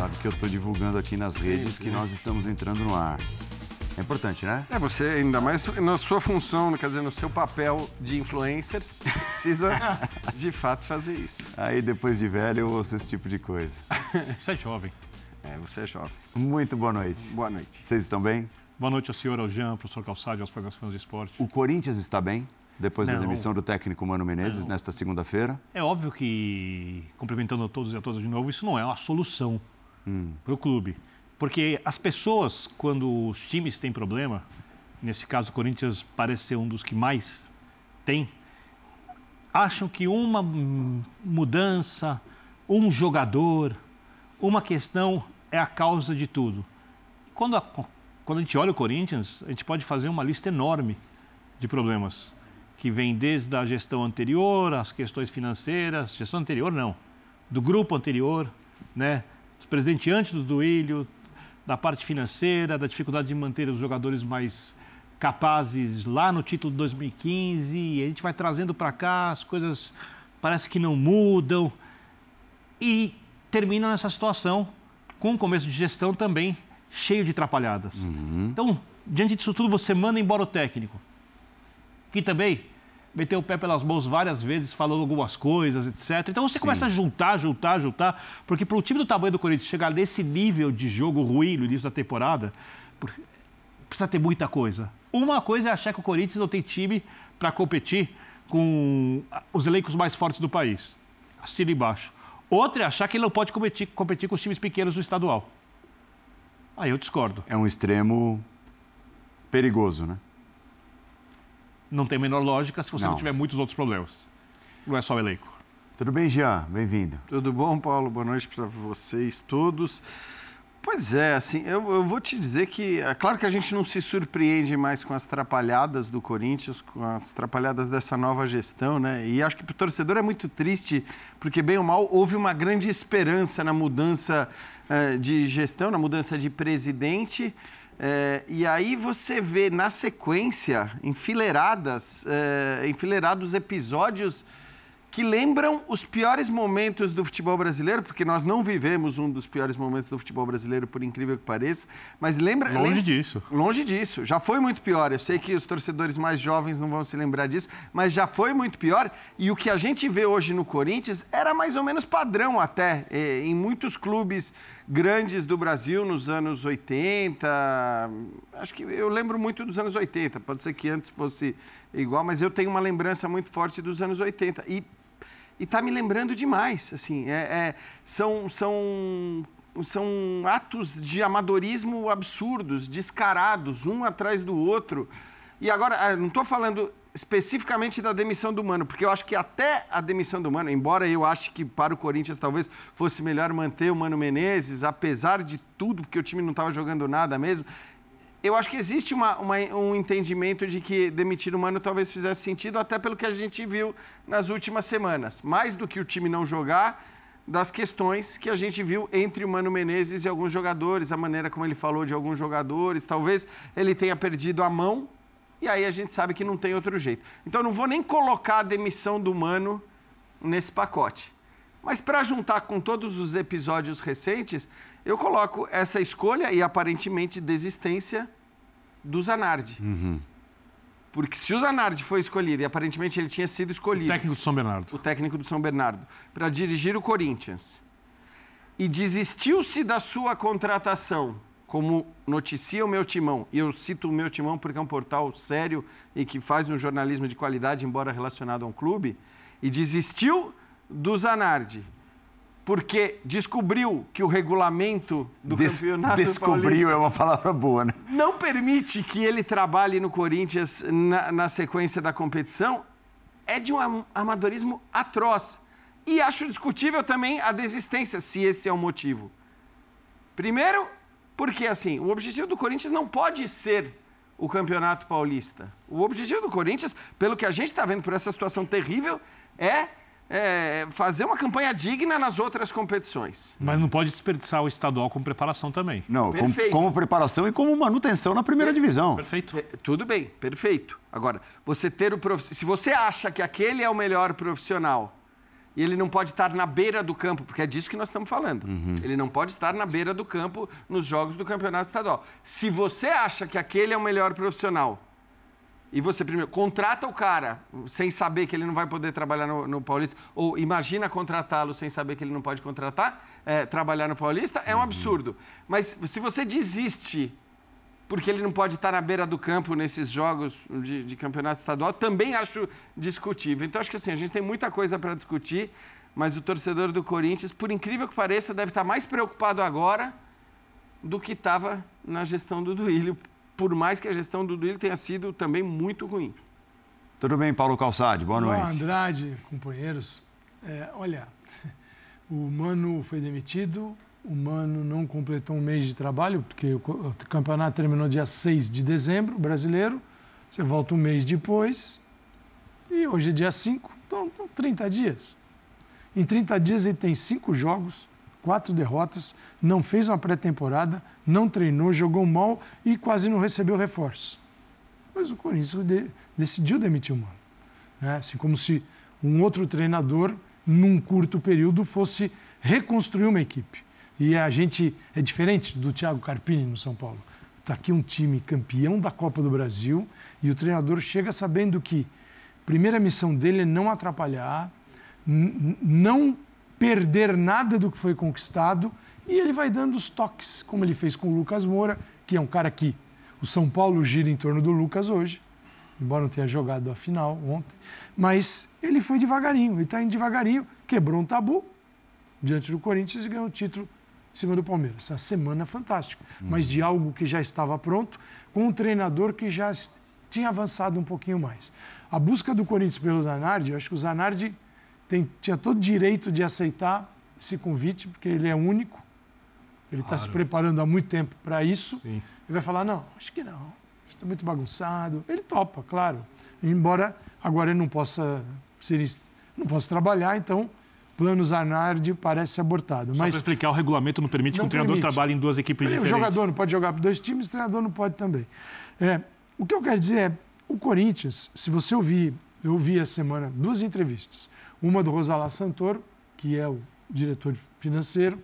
sabe que eu estou divulgando aqui nas redes que nós estamos entrando no ar. É importante, né? É, você, ainda mais na sua função, quer dizer, no seu papel de influencer, precisa de fato fazer isso. Aí depois de velho eu ouço esse tipo de coisa. Você é jovem. É, você é jovem. Muito boa noite. Boa noite. Vocês estão bem? Boa noite ao senhor, ao Jean, ao professor Calçade, aos fãs de esporte. O Corinthians está bem? Depois da Não. demissão do técnico Mano Menezes Não. nesta segunda-feira? É óbvio que, cumprimentando a todos e a todas de novo, isso não é uma solução para o clube. Porque as pessoas, quando os times têm problema, nesse caso o Corinthians parece ser um dos que mais tem, acham que uma hum, mudança, um jogador, uma questão é a causa de tudo. Quando a, quando a gente olha o Corinthians, a gente pode fazer uma lista enorme de problemas que vem desde a gestão anterior, as questões financeiras, gestão anterior não, do grupo anterior, né, dos presidentes antes do Duílio, da parte financeira, da dificuldade de manter os jogadores mais capazes lá no título de 2015, e a gente vai trazendo para cá, as coisas parece que não mudam. E termina nessa situação com um começo de gestão também cheio de atrapalhadas. Então, diante disso tudo, você manda embora o técnico, que também meteu o pé pelas mãos várias vezes, falando algumas coisas, etc. Então você começa a juntar, juntar, juntar, porque para o time do tamanho do Corinthians chegar nesse nível de jogo ruim no início da temporada, por- precisa ter muita coisa. Uma coisa é achar que o Corinthians não tem time para competir com os elencos mais fortes do país. Assina embaixo. Outra é achar que ele não pode competir, competir com os times pequenos do estadual. Aí eu discordo. É um extremo perigoso, né? Não tem a menor lógica se você não, Não. tiver muitos outros problemas. Não é só o elenco. Tudo bem, Jean? Bem-vindo. Tudo bom, Paulo? Boa noite para vocês todos. Pois é, assim, eu, eu vou te dizer que é claro que a gente não se surpreende mais com as trapalhadas do Corinthians, com as trapalhadas dessa nova gestão, né? E acho que para o torcedor é muito triste, porque bem ou mal houve uma grande esperança na mudança eh, de gestão, na mudança de presidente. Eh, e aí você vê na sequência enfileiradas, eh, enfileirados episódios que lembram os piores momentos do futebol brasileiro, porque nós não vivemos um dos piores momentos do futebol brasileiro, por incrível que pareça, mas lembra... Longe lembra- disso. Longe disso. Já foi muito pior. Eu sei que os torcedores mais jovens não vão se lembrar disso, mas já foi muito pior. E o que a gente vê hoje no Corinthians era mais ou menos padrão até. eh, Em muitos clubes grandes do Brasil nos anos 80. Acho que eu lembro muito dos anos 80. Pode ser que antes fosse igual, mas eu tenho uma lembrança muito forte dos anos 80. E e tá me lembrando demais, assim, é, é- são, são, são atos de amadorismo absurdos, descarados, um atrás do outro. E agora, ah, não estou falando especificamente da demissão do Mano, porque eu acho que até a demissão do Mano, embora eu ache que para o Corinthians talvez fosse melhor manter o Mano Menezes, apesar de tudo, porque o time não estava jogando nada mesmo, eu acho que existe uma- uma- um entendimento de que demitir o Mano talvez fizesse sentido, até pelo que a gente viu nas últimas semanas. Mais do que o time não jogar, das questões que a gente viu entre o Mano Menezes e alguns jogadores, a maneira como ele falou de alguns jogadores. Talvez ele tenha perdido a mão, e aí a gente sabe que não tem outro jeito. Então, não vou nem colocar a demissão do Mano nesse pacote. Mas para juntar com todos os episódios recentes, eu coloco essa escolha e aparentemente desistência do Zanardi. Porque se o Zanardi foi escolhido, e aparentemente ele tinha sido escolhido, Técnico do São Bernardo. o técnico do São Bernardo, para dirigir o Corinthians, e desistiu-se da sua contratação, como noticia o meu timão, e eu cito o meu timão porque é um portal sério e que faz um jornalismo de qualidade, embora relacionado a um clube, e desistiu do Zanardi, porque descobriu que o regulamento do Des- campeonato paulista descobriu é uma palavra boa, né? não permite que ele trabalhe no Corinthians na, na sequência da competição é de um am- amadorismo atroz. E acho discutível também a desistência, se esse é o motivo. Primeiro, porque assim, o objetivo do Corinthians não pode ser o Campeonato Paulista. O objetivo do Corinthians, pelo que a gente está vendo por essa situação terrível, é, é fazer uma campanha digna nas outras competições. Mas não pode desperdiçar o estadual como preparação também. Não, como, como preparação e como manutenção na primeira divisão. Perfeito. É, Tudo bem, perfeito. Agora, você ter o prof... se você acha que aquele é o melhor profissional e ele não pode estar na beira do campo, porque é disso que nós estamos falando. Uhum. Ele não pode estar na beira do campo nos jogos do campeonato estadual. Se você acha que aquele é o melhor profissional e você primeiro contrata o cara sem saber que ele não vai poder trabalhar no, no Paulista, ou imagina contratá-lo sem saber que ele não pode contratar, é, trabalhar no Paulista, é um uhum. absurdo. Mas se você desiste porque ele não pode estar na beira do campo nesses jogos de, de campeonato estadual, também acho discutível. Então, acho que assim, a gente tem muita coisa para discutir, mas o torcedor do Corinthians, por incrível que pareça, deve estar mais preocupado agora do que estava na gestão do Duílio, por mais que a gestão do Duílio tenha sido também muito ruim. Tudo bem, Paulo Calçade? Boa noite. Boa, Andrade, companheiros. É, olha, o Mano foi demitido, o Mano não completou um mês de trabalho, porque o campeonato terminou dia 6 de dezembro, brasileiro. Você volta um mês depois, e hoje é dia 5, então 30 dias. Em 30 dias ele tem cinco jogos, quatro derrotas, não fez uma pré-temporada, não treinou, jogou mal e quase não recebeu reforço. Mas o Corinthians de, decidiu demitir o Mano. Né? Assim como se um outro treinador, num curto período, fosse reconstruir uma equipe. E a gente é diferente do Thiago Carpini no São Paulo. Está aqui um time campeão da Copa do Brasil e o treinador chega sabendo que a primeira missão dele é não atrapalhar, não perder nada do que foi conquistado e ele vai dando os toques, como ele fez com o Lucas Moura, que é um cara que o São Paulo gira em torno do Lucas hoje, embora não tenha jogado a final ontem, mas ele foi devagarinho, ele está indo devagarinho, quebrou um tabu diante do Corinthians e ganhou o título em cima do Palmeiras. Essa semana é fantástica, mas de algo que já estava pronto, com um treinador que já tinha avançado um pouquinho mais. A busca do Corinthians pelo Zanardi, eu acho que o Zanardi tem, tinha todo direito de aceitar esse convite, porque ele é único, ele está claro. se preparando há muito tempo para isso. Sim. Ele vai falar: não, acho que não, está muito bagunçado. Ele topa, claro, embora agora ele não possa, ser, não possa trabalhar, então plano Zanardi parece abortado. Só mas para explicar, o regulamento não permite não que o treinador permite. trabalhe em duas equipes o diferentes. O jogador não pode jogar para dois times, o treinador não pode também. É, o que eu quero dizer é, o Corinthians, se você ouvir, eu ouvi essa semana duas entrevistas. Uma do Rosalá Santoro, que é o diretor financeiro,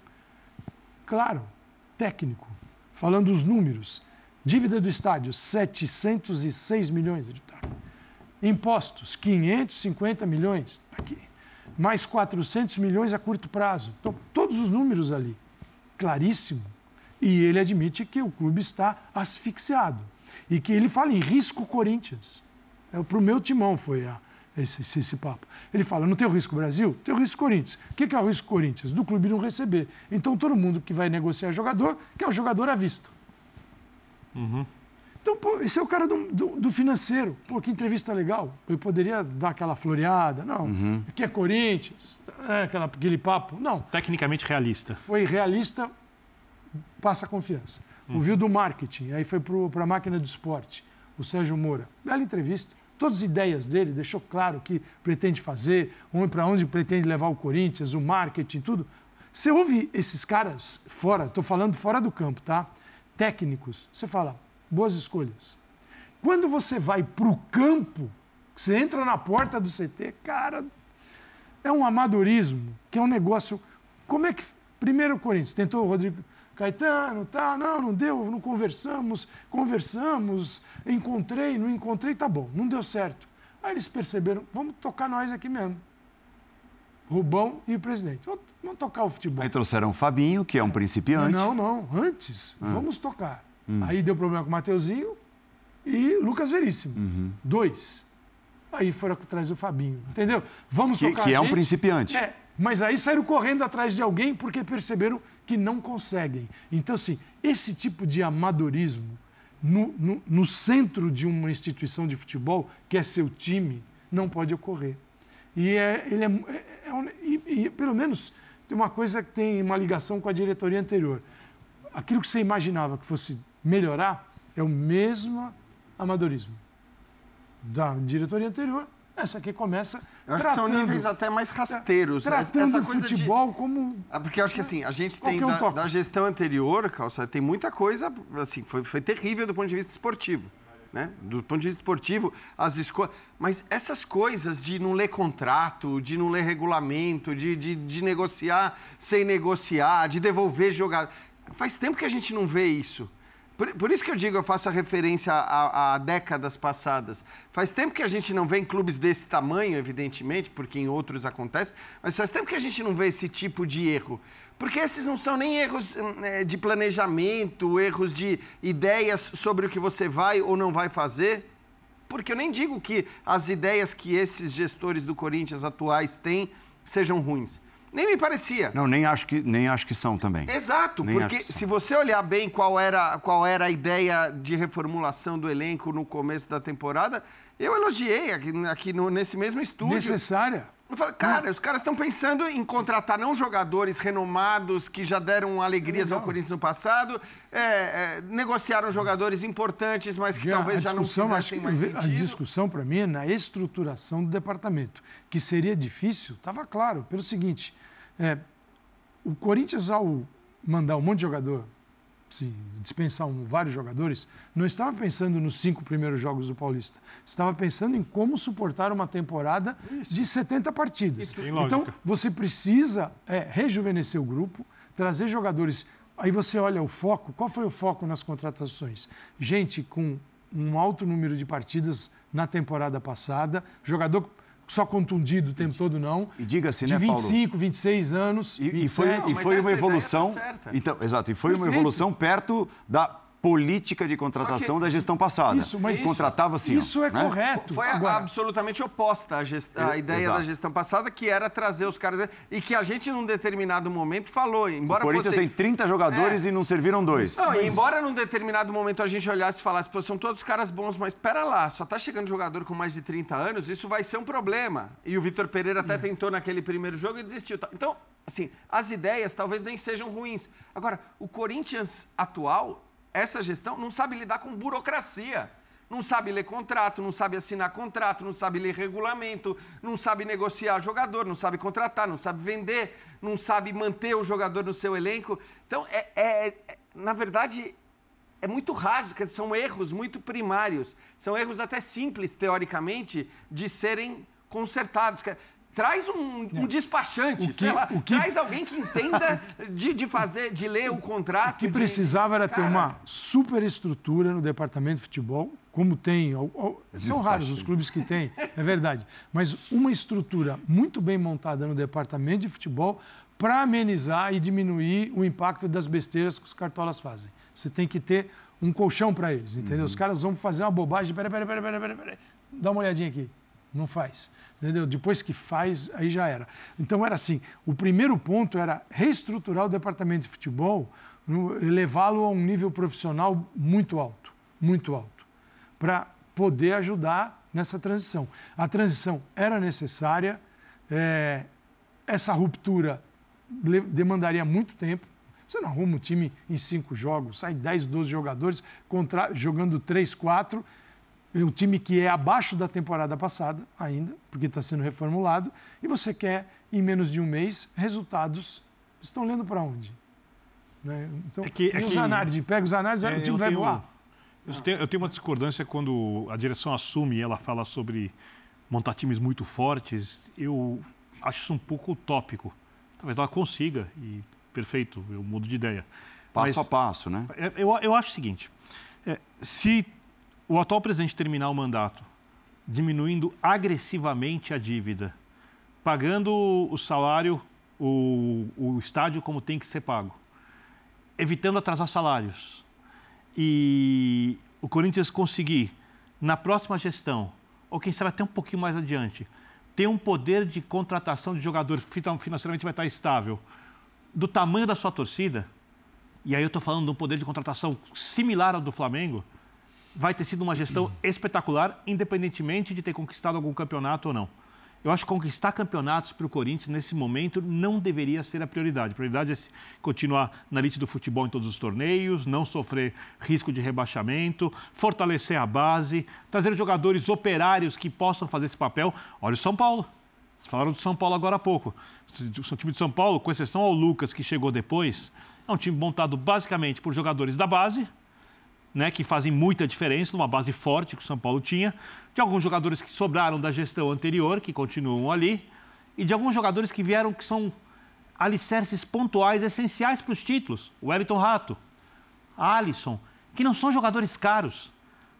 claro, técnico, falando os números. Dívida do estádio, 706 milhões de Impostos, 550 milhões. Aqui mais 400 milhões a curto prazo. Então, todos os números ali, claríssimo. E ele admite que o clube está asfixiado. E que ele fala em risco Corinthians. É, Para o meu timão foi a, esse, esse, esse, papo. Ele fala, não tem o risco Brasil? Tem o risco Corinthians. O que é o risco Corinthians? Do clube não receber. Então, todo mundo que vai negociar jogador, quer o jogador à vista. Uhum. Então, pô, esse é o cara do, do, do, financeiro. Pô, que entrevista legal. Eu poderia dar aquela floreada. Não, uhum. aqui é Corinthians, é aquela, aquele papo. Não. Tecnicamente realista. Foi realista, passa confiança. Uhum. Ouviu do marketing, aí foi para a máquina do esporte, o Sérgio Moura. Bela entrevista. Todas as ideias dele, deixou claro o que pretende fazer, para onde pretende levar o Corinthians, o marketing, tudo. Você ouve esses caras fora, estou falando fora do campo, tá? Técnicos, você fala, boas escolhas. Quando você vai para o campo, você entra na porta do CT, cara, é um amadorismo, que é um negócio. Como é que. Primeiro o Corinthians tentou o Rodrigo Caetano, tá, não, não deu, não conversamos, conversamos, encontrei, não encontrei, tá bom, não deu certo. Aí eles perceberam, vamos tocar nós aqui mesmo. Rubão e o presidente. Vamos tocar o futebol. Aí trouxeram o Fabinho, que é um principiante. Não, não, antes, ah. vamos tocar. Hum. Aí deu problema com o Mateuzinho e Lucas Veríssimo. Uhum. Dois. Aí foram atrás do Fabinho. Entendeu? Vamos que, tocar. Que é um principiante. É, mas aí saíram correndo atrás de alguém porque perceberam que não conseguem. Então, assim, esse tipo de amadorismo no, no, no centro de uma instituição de futebol, que é seu time, não pode ocorrer. E é, ele é, é, é e, e, pelo menos tem uma coisa que tem uma ligação com a diretoria anterior. Aquilo que você imaginava que fosse melhorar é o mesmo amadorismo da diretoria anterior. Essa aqui começa. Eu acho tratando, que são níveis até mais rasteiros. Tratando essa coisa futebol de... como. Ah, porque eu acho que assim, a gente tem da, da, gestão anterior, Calça, tem muita coisa, assim, foi, foi terrível do ponto de vista esportivo. né? Do ponto de vista esportivo, as escolhas. Mas essas coisas de não ler contrato, de não ler regulamento, de, de, de negociar sem negociar, de devolver jogador. Faz tempo que a gente não vê isso. Por, por, isso que eu digo, eu faço a referência a, a, décadas passadas. Faz tempo que a gente não vê em clubes desse tamanho, evidentemente, porque em outros acontece, mas faz tempo que a gente não vê esse tipo de erro. Porque esses não são nem erros é, de planejamento, erros de ideias sobre o que você vai ou não vai fazer. Porque eu nem digo que as ideias que esses gestores do Corinthians atuais têm sejam ruins. Nem me parecia. Não, nem acho que, nem acho que são também. Exato, nem porque se você olhar bem qual era, qual era a ideia de reformulação do elenco no começo da temporada, eu elogiei aqui, aqui no, nesse mesmo estúdio. Necessária. Eu falei, cara, os caras estão pensando em contratar não jogadores renomados que já deram alegrias ao Corinthians no passado, é, é, negociaram jogadores importantes, mas que já, talvez já não fizessem mais sentido. A discussão, para mim, é na estruturação do departamento, que seria difícil, estava claro, pelo seguinte, é, o Corinthians, ao mandar um monte de jogador se dispensar um, vários jogadores, não estava pensando nos cinco primeiros jogos do Paulista. Estava pensando em como suportar uma temporada Isso. de 70 partidas. Então, você precisa é, rejuvenescer o grupo, trazer jogadores. Aí você olha o foco. Qual foi o foco nas contratações? Gente com um alto número de partidas na temporada passada, jogador só contundido o tempo todo, não. E diga-se, né, Paulo? De 25, 26 anos. E, e foi, e foi uma evolução. Tá então, exato, e foi Perfeito. uma evolução perto da política de contratação da gestão passada. Isso, mas contratava assim. Isso é né? correto. Foi Agora... absolutamente oposta à, gest... à ideia Exato. da gestão passada, que era trazer os caras e que a gente num determinado momento falou, embora o Corinthians fosse... tem 30 jogadores é. e não serviram dois. Não, mas... embora num determinado momento a gente olhasse e falasse, pô, são todos caras bons, mas espera lá, só tá chegando jogador com mais de 30 anos, isso vai ser um problema. E o Vitor Pereira até é. tentou naquele primeiro jogo e desistiu. Então, assim, as ideias talvez nem sejam ruins. Agora, o Corinthians atual essa gestão não sabe lidar com burocracia. Não sabe ler contrato, não sabe assinar contrato, não sabe ler regulamento, não sabe negociar jogador, não sabe contratar, não sabe vender, não sabe manter o jogador no seu elenco. Então, é, é, é na verdade, é muito raso, são erros muito primários. São erros até simples, teoricamente, de serem consertados. Traz um, um despachante, que, sei lá, que... traz alguém que entenda de, de fazer, de ler o contrato. O que de... precisava era Cara... ter uma super estrutura no departamento de futebol, como tem. São raros os clubes que têm, é verdade. Mas uma estrutura muito bem montada no departamento de futebol para amenizar e diminuir o impacto das besteiras que os cartolas fazem. Você tem que ter um colchão para eles, entendeu? Uhum. Os caras vão fazer uma bobagem. Peraí, peraí, peraí, peraí, peraí. Dá uma olhadinha aqui. Não faz. Entendeu? Depois que faz, aí já era. Então era assim: o primeiro ponto era reestruturar o departamento de futebol, levá-lo a um nível profissional muito alto, muito alto, para poder ajudar nessa transição. A transição era necessária, é, essa ruptura demandaria muito tempo. Você não arruma um time em cinco jogos, sai 10, 12 jogadores contra, jogando 3, 4 é um time que é abaixo da temporada passada ainda, porque está sendo reformulado, e você quer, em menos de um mês, resultados. Estão lendo para onde? Né? Então, é que, é os análises, pega os análises, é, o time vai tenho, voar. Eu tenho, eu tenho uma discordância quando a direção assume e ela fala sobre montar times muito fortes. Eu acho isso um pouco utópico. Talvez ela consiga, e perfeito, eu mudo de ideia. Passo Mas, a passo, né? É, eu, eu acho o seguinte: é, se o atual presidente terminar o mandato diminuindo agressivamente a dívida, pagando o salário, o, o estádio como tem que ser pago, evitando atrasar salários, e o Corinthians conseguir, na próxima gestão, ou quem sabe até um pouquinho mais adiante, ter um poder de contratação de jogadores que financeiramente vai estar estável, do tamanho da sua torcida, e aí eu estou falando de um poder de contratação similar ao do Flamengo, vai ter sido uma gestão espetacular, independentemente de ter conquistado algum campeonato ou não. Eu acho que conquistar campeonatos para o Corinthians nesse momento não deveria ser a prioridade. A prioridade é continuar na elite do futebol em todos os torneios, não sofrer risco de rebaixamento, fortalecer a base, trazer jogadores operários que possam fazer esse papel. Olha o São Paulo. Vocês falaram do São Paulo agora há pouco. O time de São Paulo, com exceção ao Lucas, que chegou depois, é um time montado basicamente por jogadores da base, né, que fazem muita diferença, numa base forte que o São Paulo tinha, de alguns jogadores que sobraram da gestão anterior, que continuam ali, e de alguns jogadores que vieram que são alicerces pontuais essenciais para os títulos. O Wellington Rato, Alisson, que não são jogadores caros.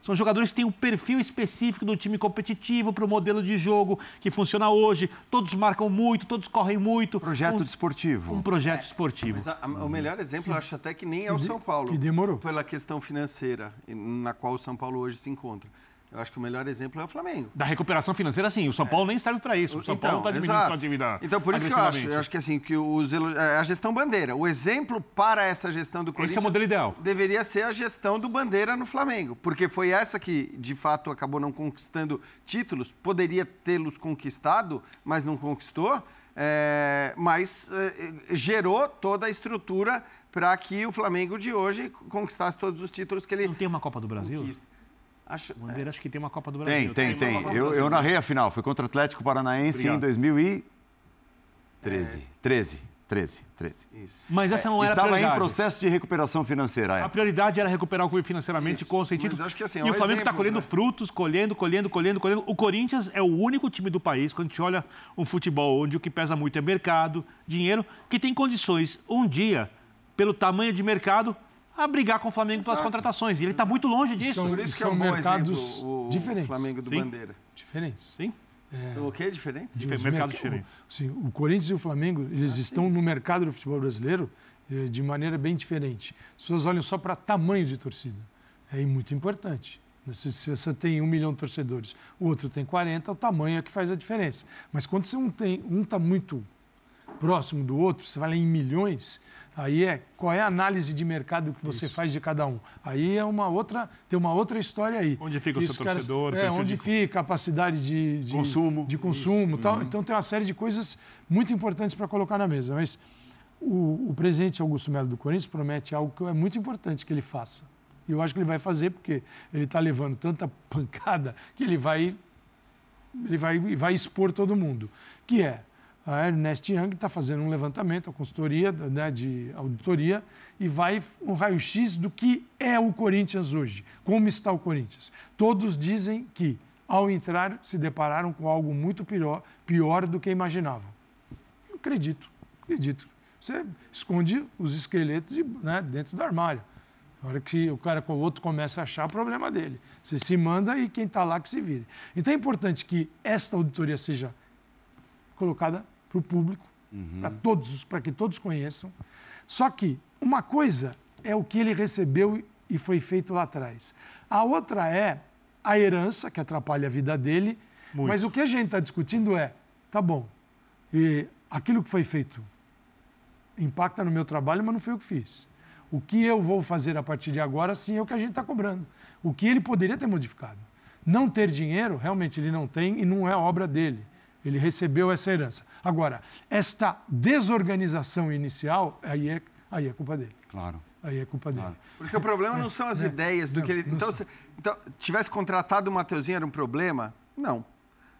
São jogadores que têm um perfil específico do time competitivo para o modelo de jogo que funciona hoje. Todos marcam muito, todos correm muito. Projeto um, desportivo. Um projeto é, esportivo. Mas a, a, o melhor exemplo, eu acho até que nem é o São Paulo. Que demorou. Pela questão financeira na qual o São Paulo hoje se encontra. Eu acho que o melhor exemplo é o Flamengo. Da recuperação financeira, sim. O São Paulo é. nem serve para isso. O São então, Paulo está diminuindo exato. a dívida. Então, por isso que eu acho, eu acho que assim, que os, é, a gestão bandeira, o exemplo para essa gestão do Corinthians. Esse é o modelo ideal. Deveria ser a gestão do bandeira no Flamengo. Porque foi essa que, de fato, acabou não conquistando títulos. Poderia tê-los conquistado, mas não conquistou. É, mas é, gerou toda a estrutura para que o Flamengo de hoje conquistasse todos os títulos que ele. Não tem uma Copa do Brasil? Conquista. Acho, o Bandeira é. acho que tem uma Copa do Brasil. Tem, tem, tem. Eu, eu narrei a final. Foi contra o Atlético Paranaense Obrigado. em 2013. É. 13. 13, 13. Isso. Mas essa não era Estava a prioridade. em processo de recuperação financeira. A prioridade era recuperar o clube financeiramente Isso. com o sentido. Mas acho que assim, é um e o Flamengo está colhendo né? frutos, colhendo, colhendo, colhendo, colhendo. O Corinthians é o único time do país, quando a gente olha um futebol onde o que pesa muito é mercado, dinheiro, que tem condições, um dia, pelo tamanho de mercado, a brigar com o Flamengo Exato. pelas contratações. E ele está muito longe disso. São, Por isso que são é um mercados exemplo, o diferentes. Flamengo do Sim. Bandeira. Diferentes. Sim. É, são o quê? Diferentes? Diferentes. Mercados diferentes. O, sim, o Corinthians e o Flamengo, eles ah, estão sim. no mercado do futebol brasileiro eh, de maneira bem diferente. As pessoas olham só para tamanho de torcida. É muito importante. Se, se você tem um milhão de torcedores, o outro tem 40, o tamanho é que faz a diferença. Mas quando você um tem um está muito próximo do outro, você vai em milhões, Aí é qual é a análise de mercado que você Isso. faz de cada um. Aí é uma outra, tem uma outra história aí. Onde fica o seu torcedor? É, onde de... fica a capacidade de, de consumo, de consumo, tal. Uhum. Então tem uma série de coisas muito importantes para colocar na mesa. Mas o, o presidente Augusto Melo do Corinthians promete algo que é muito importante que ele faça. E eu acho que ele vai fazer porque ele está levando tanta pancada que ele vai ele vai, vai expor todo mundo. Que é a Ernest Young está fazendo um levantamento, a consultoria né, de auditoria, e vai um raio-x do que é o Corinthians hoje, como está o Corinthians. Todos dizem que, ao entrar, se depararam com algo muito pior, pior do que imaginavam. Eu acredito, acredito. Você esconde os esqueletos de, né, dentro do armário. Na hora que o cara com o outro começa a achar, o problema dele. Você se manda e quem está lá que se vire. Então é importante que esta auditoria seja colocada para o público, uhum. para todos, para que todos conheçam. Só que uma coisa é o que ele recebeu e foi feito lá atrás. A outra é a herança, que atrapalha a vida dele. Muito. Mas o que a gente está discutindo é, tá bom, e aquilo que foi feito impacta no meu trabalho, mas não foi eu que fiz. O que eu vou fazer a partir de agora, sim, é o que a gente está cobrando. O que ele poderia ter modificado. Não ter dinheiro, realmente ele não tem e não é obra dele. Ele recebeu essa herança. Agora, esta desorganização inicial, aí é, aí é culpa dele. Claro. Aí é culpa claro. dele. Porque o problema não são as é, ideias do não, que ele. Então, se, então, tivesse contratado o Mateuzinho era um problema? Não.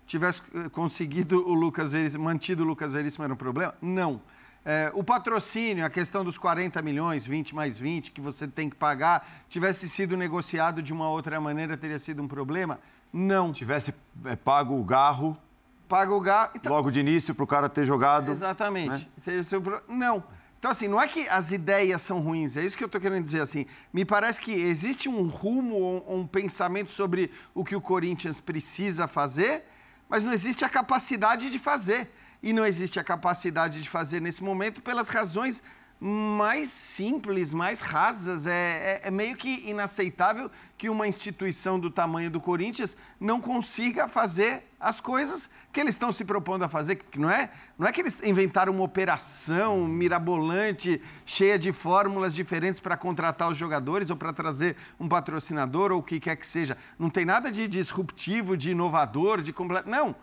Tivesse eh, conseguido o Lucas Veríssimo, mantido o Lucas Veríssimo era um problema? Não. É, o patrocínio, a questão dos 40 milhões, 20 mais 20, que você tem que pagar, tivesse sido negociado de uma outra maneira, teria sido um problema? Não. Tivesse é, pago o garro paga o gasto. Então, Logo de início para o cara ter jogado. Exatamente. Né? Não. Então, assim, não é que as ideias são ruins, é isso que eu estou querendo dizer, assim. Me parece que existe um rumo, um, um pensamento sobre o que o Corinthians precisa fazer, mas não existe a capacidade de fazer. E não existe a capacidade de fazer nesse momento pelas razões mais simples, mais rasas. É, é, é, meio que inaceitável que uma instituição do tamanho do Corinthians não consiga fazer as coisas que eles estão se propondo a fazer. Que não é, não é que eles inventaram uma operação mirabolante, cheia de fórmulas diferentes para contratar os jogadores ou para trazer um patrocinador ou o que quer que seja. Não tem nada de disruptivo, de inovador, de completo. Não.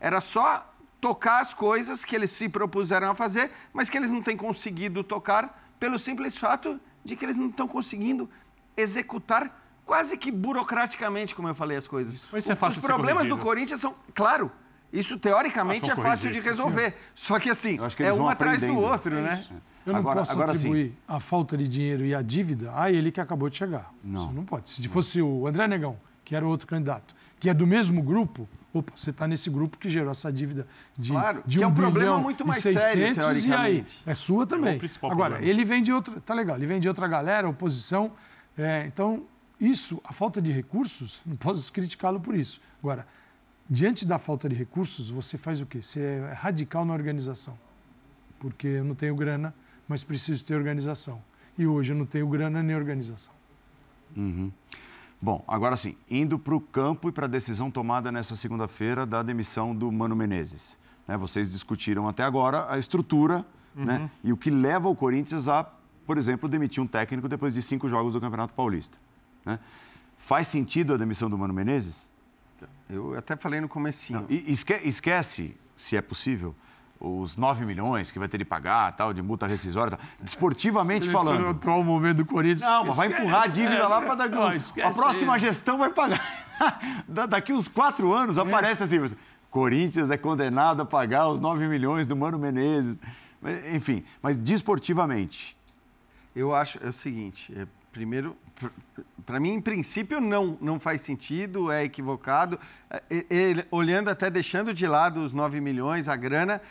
Era só tocar as coisas que eles se propuseram a fazer, mas que eles não têm conseguido tocar pelo simples fato de que eles não estão conseguindo executar quase que burocraticamente, como eu falei as coisas. Isso é fácil Os problemas do Corinthians são, claro, Isso, teoricamente, é fácil de resolver. Só que, assim, que é um atrás do outro, né? Eu não agora, posso agora atribuir sim. a falta de dinheiro e a dívida a ele que acabou de chegar. Não. Você não pode. Se fosse o André Negão, que era o outro candidato, que é do mesmo grupo, opa, você está nesse grupo que gerou essa dívida de, claro, de um que é um problema muito mais 600, sério, teoricamente. E aí, é sua também. É agora, problema. ele vem de outra, tá legal, ele vem de outra galera, oposição. É, então, isso, a falta de recursos, não posso criticá-lo por isso. Agora, diante da falta de recursos, você faz o quê? Você é radical na organização. Porque eu não tenho grana, mas preciso ter organização. E hoje eu não tenho grana nem organização. Uhum. Bom, agora sim, indo para o campo e para a decisão tomada nessa segunda-feira da demissão do Mano Menezes. Né, vocês discutiram até agora a estrutura uhum. né, e o que leva o Corinthians a, por exemplo, demitir um técnico depois de cinco jogos do Campeonato Paulista. Né? Faz sentido a demissão do Mano Menezes? Eu até falei no comecinho. Não, esque esquece, se é possível, os 9 milhões que vai ter de pagar, tal, de multa rescisória. Tal. Desportivamente falando. No atual momento do Corinthians. Não, mas vai empurrar a dívida lá para dar. a próxima gestão vai pagar. Daqui uns quatro anos é. aparece assim. Corinthians é condenado a pagar os 9 milhões do Mano Menezes. Enfim, mas desportivamente. Eu acho é o seguinte: é, primeiro, para mim, em princípio, não, não faz sentido, é equivocado. Ele, olhando até deixando de lado os 9 milhões, a grana,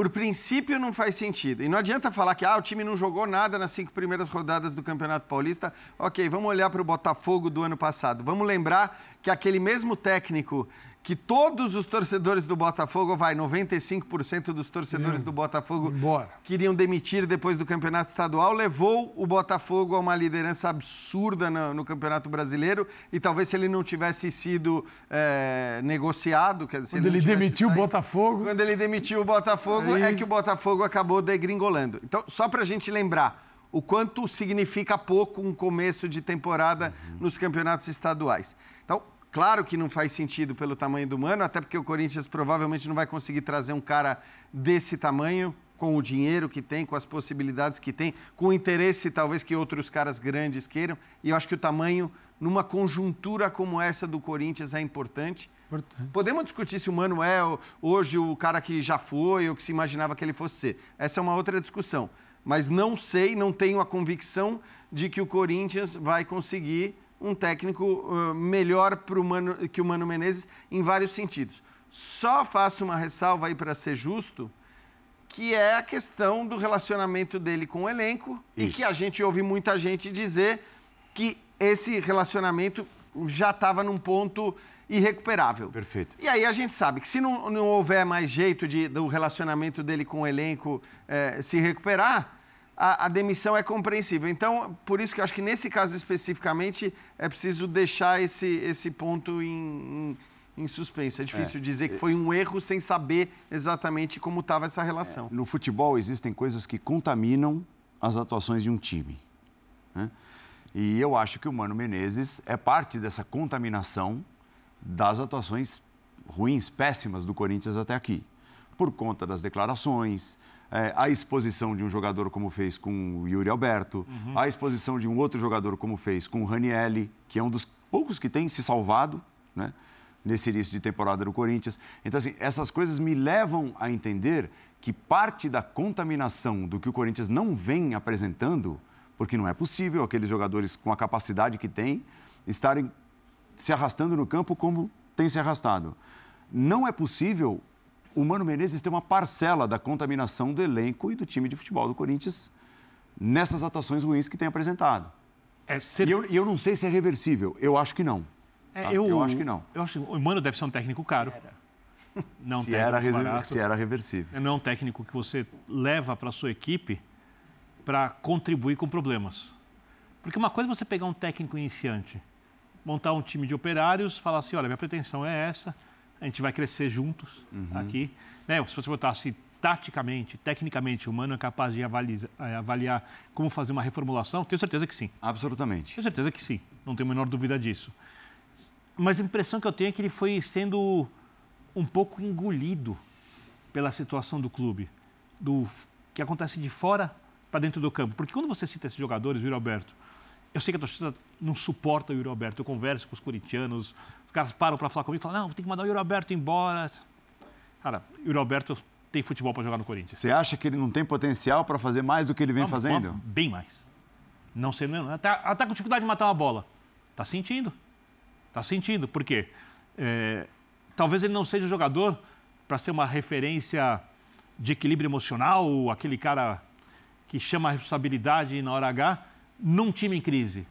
por princípio não faz sentido. E não adianta falar que ah, o time não jogou nada nas cinco primeiras rodadas do Campeonato Paulista. Ok, vamos olhar para o Botafogo do ano passado. Vamos lembrar que aquele mesmo técnico que todos os torcedores do Botafogo, vai, 95% dos torcedores do Botafogo Embora. queriam demitir depois do campeonato estadual, levou o Botafogo a uma liderança absurda no, no Campeonato Brasileiro e talvez se ele não tivesse sido é, negociado... Quer dizer, quando ele demitiu saído, o Botafogo... Quando ele demitiu o Botafogo, Aí... é que o Botafogo acabou degringolando. Então, só para a gente lembrar o quanto significa pouco um começo de temporada uhum. nos campeonatos estaduais. Então, Claro que não faz sentido pelo tamanho do Mano, até porque o Corinthians provavelmente não vai conseguir trazer um cara desse tamanho, com o dinheiro que tem, com as possibilidades que tem, com o interesse talvez que outros caras grandes queiram. E eu acho que o tamanho, numa conjuntura como essa do Corinthians, é importante. importante. Podemos discutir se o Mano é hoje o cara que já foi ou que se imaginava que ele fosse ser. Essa é uma outra discussão. Mas não sei, não tenho a convicção de que o Corinthians vai conseguir um técnico uh, melhor pro Mano, que o Mano Menezes em vários sentidos. Só faço uma ressalva aí para ser justo, que é a questão do relacionamento dele com o elenco Isso. e que a gente ouve muita gente dizer que esse relacionamento já estava num ponto irrecuperável. Perfeito. E aí a gente sabe que se não, não houver mais jeito de, do relacionamento dele com o elenco eh, se recuperar, a, a, demissão é compreensível. Então, por isso que eu acho que nesse caso especificamente é preciso deixar esse, esse ponto em, em, em suspenso. É difícil é. dizer que foi um erro sem saber exatamente como estava essa relação. É. No futebol existem coisas que contaminam as atuações de um time. Né? E eu acho que o Mano Menezes é parte dessa contaminação das atuações ruins, péssimas do Corinthians até aqui. Por conta das declarações, é, a exposição de um jogador como fez com o Yuri Alberto, uhum. a exposição de um outro jogador como fez com o Ranielli, que é um dos poucos que tem se salvado, né? Nesse início de temporada do Corinthians. Então, assim, essas coisas me levam a entender que parte da contaminação do que o Corinthians não vem apresentando, porque não é possível aqueles jogadores com a capacidade que têm estarem se arrastando no campo como tem se arrastado. Não é possível o Mano Menezes tem uma parcela da contaminação do elenco e do time de futebol do Corinthians nessas atuações ruins que tem apresentado. É ser... E eu, eu, não sei se é reversível. Eu acho que não. É, tá? eu, eu, acho que não. Eu acho que o Mano deve ser um técnico caro. Não se, era barato, se era reversível. Não é um técnico que você leva para a sua equipe para contribuir com problemas. Porque uma coisa é você pegar um técnico iniciante, montar um time de operários, falar assim, olha, minha pretensão é essa, a gente vai crescer juntos uhum. aqui. Né? Se você botasse taticamente, tecnicamente, o humano é capaz de avaliar, é, avaliar como fazer uma reformulação, tenho certeza que sim. Absolutamente. Tenho certeza que sim, não tenho a menor dúvida disso. Mas a impressão que eu tenho é que ele foi sendo um pouco engolido pela situação do clube, do que acontece de fora para dentro do campo. Porque quando você cita esses jogadores, o Yuri Alberto, eu sei que a torcida não suporta o Yuri Alberto. Eu converso com os corintianos, os caras param para falar comigo e falam: não, tem que mandar o Yuri Alberto embora. Cara, o Yuri Alberto tem futebol para jogar no Corinthians. Você acha que ele não tem potencial para fazer mais do que ele vem Uma- fazendo? bem mais. Não sei, não. Até, até com dificuldade de matar uma bola. Tá sentindo. Tá sentindo. Por quê? É, talvez ele não seja o jogador para ser uma referência de equilíbrio emocional, aquele cara que chama a responsabilidade na hora H, num time em crise.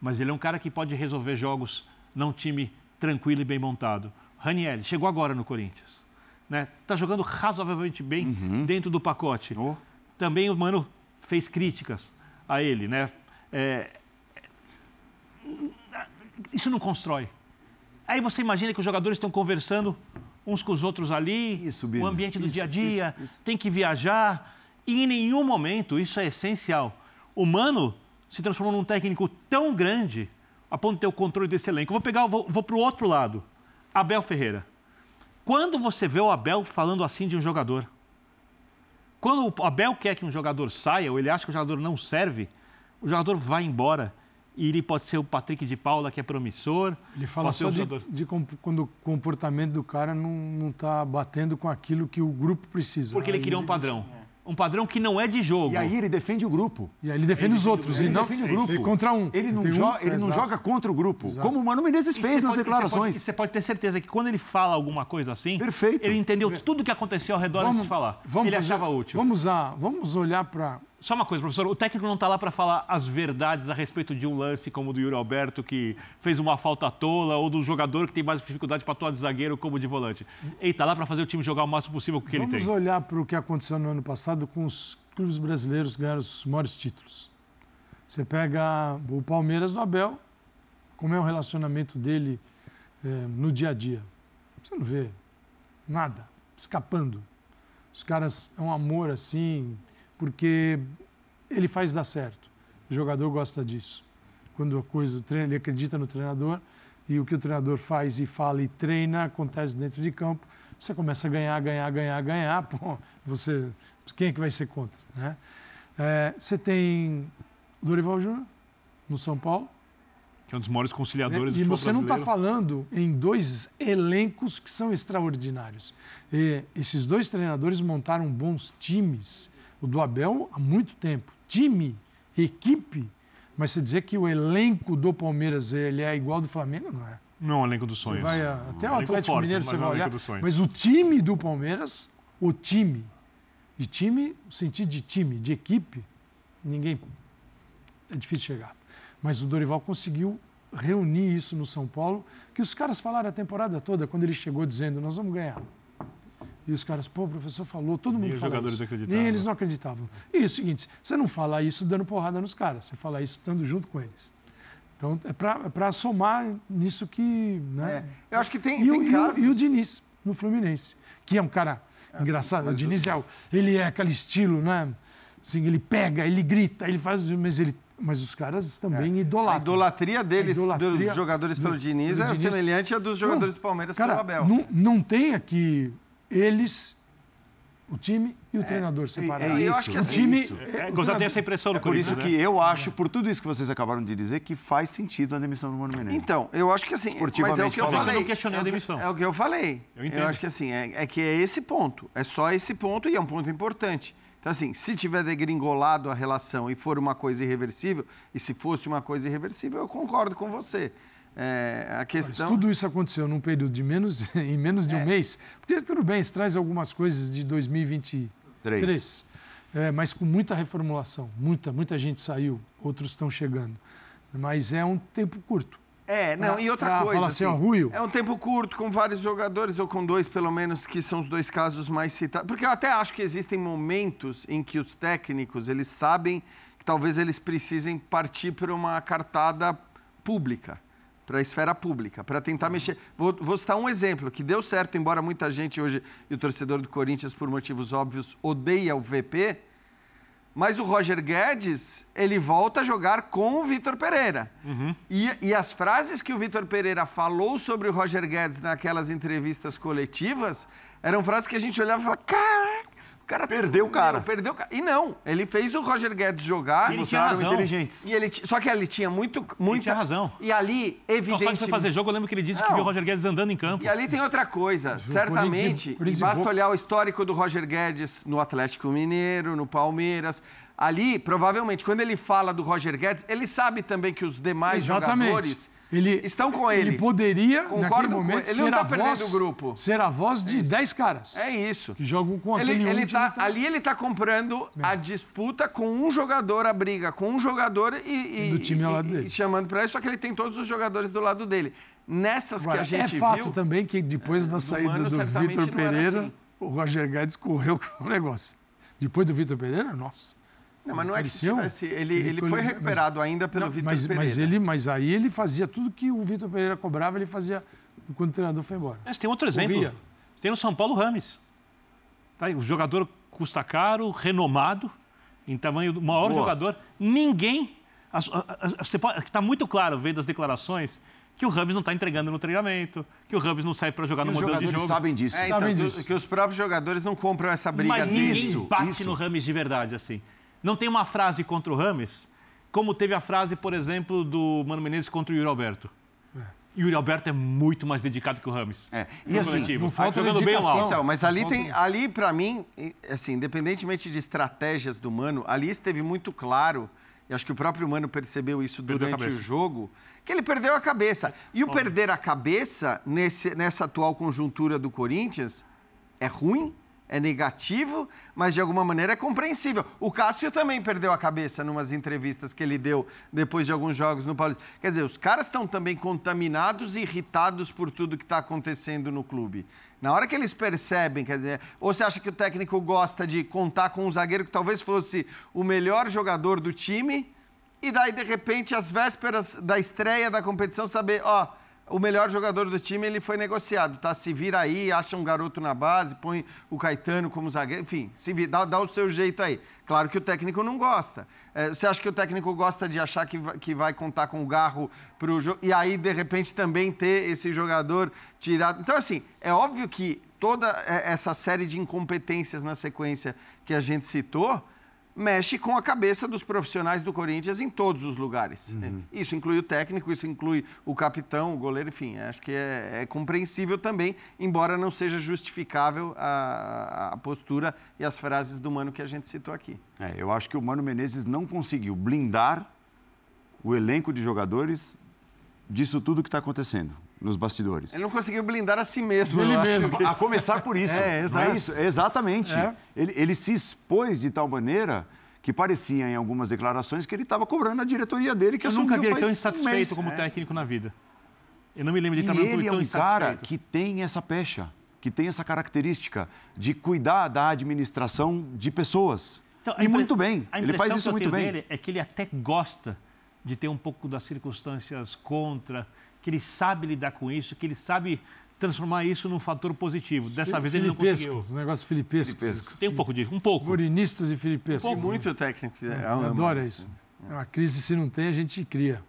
Mas ele é um cara que pode resolver jogos num time tranquilo e bem montado. Raniel, chegou agora no Corinthians. Né? Tá jogando razoavelmente bem dentro do pacote. Oh. Também o Mano fez críticas a ele, né? É, Isso não constrói. Aí você imagina que os jogadores estão conversando uns com os outros ali, Isso, o ambiente do Isso, dia a dia, isso. tem que viajar. E em nenhum momento, isso é essencial, o Mano se transformou num técnico tão grande a ponto de ter o controle desse elenco. Eu vou pegar, vou, vou para o outro lado. Abel Ferreira. Quando você vê o Abel falando assim de um jogador? Quando o Abel quer que um jogador saia, ou ele acha que o jogador não serve, o jogador vai embora. E ele pode ser o Patrick de Paula, que é promissor. Ele fala só de, de quando o comportamento do cara não está batendo com aquilo que o grupo precisa. Porque ele Aí queria um padrão. Um padrão que não é de jogo. E aí ele defende o grupo. E aí ele defende os outros. Ele e não defende o grupo. Ele contra um. Ele não, Tem um, ele não joga contra o grupo, Exato. como o Mano Menezes fez nas pode- declarações. Você pode, você pode ter certeza que quando ele fala alguma coisa assim, Perfeito. ele entendeu tudo o que aconteceu ao redor antes de falar. ele fazer- achava útil. Vamos, usar, vamos olhar para. Só uma coisa, professor, o técnico não está lá para falar as verdades a respeito de um lance como o do Yuri Alberto, que fez uma falta tola, ou do jogador que tem mais dificuldade para atuar de zagueiro como de volante. Ele está lá para fazer o time jogar o máximo possível com o que ele Vamos tem. olhar para o que aconteceu no ano passado com os clubes brasileiros que ganharam os maiores títulos. Você pega o Palmeiras do Abel, como é o relacionamento dele eh, no dia a dia. Você não vê nada, escapando. Os caras é um amor assim, porque ele faz dar certo. O jogador gosta disso. Quando a coisa, o treino, ele acredita no treinador e o que o treinador faz e fala e treina acontece dentro de campo. Você começa a ganhar, ganhar, ganhar, ganhar. Pô, você, quem é que vai ser contra? Né? É, você tem Dorival Júnior no São Paulo. Que é um dos maiores conciliadores? E do futebol você não está brasileiro. falando em dois elencos que são extraordinários. E esses dois treinadores montaram bons times. O do Abel há muito tempo. Time, equipe. Mas você dizer que o elenco do Palmeiras ele é igual ao do Flamengo, não é. Não, é o elenco dos Você sonhos. vai a- até o elenco Atlético forte, Mineiro você é vai o olhar. Mas o time do Palmeiras, o time, e time, o sentido de time, de equipe, ninguém. É difícil chegar. Mas o Dorival conseguiu reunir isso no São Paulo, que os caras falaram a temporada toda, quando ele chegou dizendo, nós vamos ganhar. E os caras, pô, o professor falou, todo mundo os fala jogadores isso. acreditavam. Nem eles não acreditavam. E é o seguinte, você não fala isso dando porrada nos caras, você fala isso estando junto com eles. Então, é para somar nisso que... Né? Eu acho que tem, E, o, tem e o- e o Diniz, no Fluminense, que é um cara engraçado. O Diniz é, o- ele é aquele estilo, né? Assim, ele pega, ele grita, ele faz, mas, ele, mas os caras também A idolatram. idolatria deles, A idolatria dos jogadores pelo do- Diniz, do é Diniz. semelhante à dos jogadores Não, do Palmeiras cara, pelo Abel. Não, não tem aqui eles, o time e o treinador separados. é eu isso, acho que é assim, o time, isso. É, o Gozado tem treinador- essa impressão no Por isso Corinthians, que né? eu acho, por tudo isso que vocês acabaram de dizer, que faz sentido a demissão do Mano Menezes. Então, eu acho que assim, mas é o que eu falando. falei. Eu não questionei a é o que- demissão. É o que eu falei. Eu entendo. acho que assim, é, é que é esse ponto. É só esse ponto e é um ponto importante. Então, assim, se tiver degringolado a relação e for uma coisa irreversível, e se fosse uma coisa irreversível, eu concordo com você. É, a Mas questão. tudo isso aconteceu num período de menos, em menos de um mês. Porque tudo bem, isso traz algumas coisas de 2023. Três. É, mas com muita reformulação. Muita, muita gente saiu, outros estão chegando. Mas é um tempo curto. É, não, Pra- e outra coisa. falar assim, ó, Ruio. É um tempo curto, com vários jogadores, ou com dois, pelo menos, que são os dois casos mais citados. Porque eu até acho que existem momentos em que os técnicos, eles sabem que talvez eles precisem partir para uma cartada pública, para a esfera pública, para tentar mexer. Vou, vou citar um exemplo que deu certo, embora muita gente hoje, e o torcedor do Corinthians, por motivos óbvios, odeia o VP, mas o Roger Guedes, ele volta a jogar com o Vitor Pereira. E, e as frases que o Vitor Pereira falou sobre o Roger Guedes naquelas entrevistas coletivas eram frases que a gente olhava e falava: caraca, cara Perdeu o cara. Meu, perdeu o cara. E não, ele fez o Roger Guedes jogar. Ele tinha mostraram razão. inteligentes. E ele, só que ele tinha muito, muito. tinha razão. E ali, Então, só evidentemente. que foi fazer jogo, eu lembro que ele disse que Não. viu o Roger Guedes andando em campo. E ali tem outra coisa, certamente, Corinthians e- e Corinthians e basta olhar o histórico do Roger Guedes no Atlético Mineiro, no Palmeiras. Ali, provavelmente, quando ele fala do Roger Guedes, ele sabe também que os demais jogadores Ele, estão com ele. Ele poderia, Concordo naquele com momento, ele. Ele ser, não tá a voz, o grupo. ser a voz de 10 caras É isso. que jogam com Ele, aquele ele um que tá, não tá- Ali ele tá comprando a disputa com um jogador, a briga com um jogador e, e- Do time ao lado dele. e chamando para ele, só que ele tem todos os jogadores do lado dele. Nessas Agora, que a gente é fato viu, também que depois da do saída do certamente Vitor Pereira, assim. o Roger Guedes correu com o negócio. Depois do Vitor Pereira, nossa. Não, mas não é que tivesse, ele, ele ele foi mas- recuperado ainda pelo Não, Vitor mas, Pereira. mas, ele, mas aí ele fazia tudo que o Vitor Pereira cobrava, ele fazia quando o treinador foi embora. Mas tem outro exemplo. Corria. Tem no São Paulo o Rames. Tá aí, o jogador custa caro, renomado, em tamanho do maior Boa. jogador. Ninguém. está muito claro, vendo as declarações, que o Rames não está entregando no treinamento, que o Rames não sai para jogar E no os modelo de jogadores jogo. sabem disso. É, então, Sabem que, disso. que os próprios jogadores não compram essa briga Mas ninguém Isso, bate isso. no Rames de verdade, assim. Não tem uma frase contra o Rames, como teve a frase, por exemplo, do Mano Menezes contra o Yuri Alberto. Yuri Alberto é muito mais dedicado que o Rames. É. E assim, coletivo. não falta jogando bem ou mal. dedicação. Então, mas ali tem, ali para mim, e, assim, independentemente de estratégias do Mano, ali esteve muito claro, e acho que o próprio Mano percebeu isso durante o jogo, que ele perdeu a cabeça. E o perder a cabeça nesse, nessa atual conjuntura do Corinthians é ruim, é negativo, mas de alguma maneira é compreensível. O Cássio também perdeu a cabeça numas entrevistas que ele deu depois de alguns jogos no Paulista. Quer dizer, os caras estão também contaminados e irritados por tudo que está acontecendo no clube. Na hora que eles percebem, quer dizer, ou você acha que o técnico gosta de contar com um zagueiro que talvez fosse o melhor jogador do time, e daí, de repente, às vésperas da estreia da competição, saber, ó, o melhor jogador do time ele foi negociado, tá? Se vira aí, acha um garoto na base, põe o Caetano como zagueiro, enfim, se dá, dá o seu jeito aí. Claro que o técnico não gosta. É, você acha que o técnico gosta de achar que vai, que vai contar com o garro pro jogo e aí, de repente, também ter esse jogador tirado? Então, assim, é óbvio que toda é, essa série de incompetências na sequência que a gente citou mexe com a cabeça dos profissionais do Corinthians em todos os lugares. Isso inclui o técnico, isso inclui o capitão, o goleiro, enfim, acho que é, é compreensível também, embora não seja justificável a, a postura e as frases do Mano que a gente citou aqui. É, eu acho que o Mano Menezes não conseguiu blindar o elenco de jogadores disso tudo que está acontecendo nos bastidores. Ele não conseguiu blindar a si mesmo. Ele mesmo. A começar por isso. É, é isso? Exatamente. É. Ele, ele se expôs de tal maneira que parecia em algumas declarações que ele estava cobrando a diretoria dele, que Eu nunca vi ele tão um insatisfeito mês. como técnico na vida. Eu não me lembro de E estar ele é tão um cara que tem essa pecha, que tem essa característica de cuidar da administração de pessoas. Então, e muito bem. Ele faz isso que eu muito tenho bem. Dele é que ele até gosta de ter um pouco das circunstâncias contra, que ele sabe lidar com isso, que ele sabe transformar isso num fator positivo. Dessa vez ele não conseguiu. Os negócios filipescos. Filipescos. Tem um pouco disso, um pouco. Morinistas e filipescos. Tem muito técnico que É, ama adora isso. né? A crise, se não tem, a gente cria.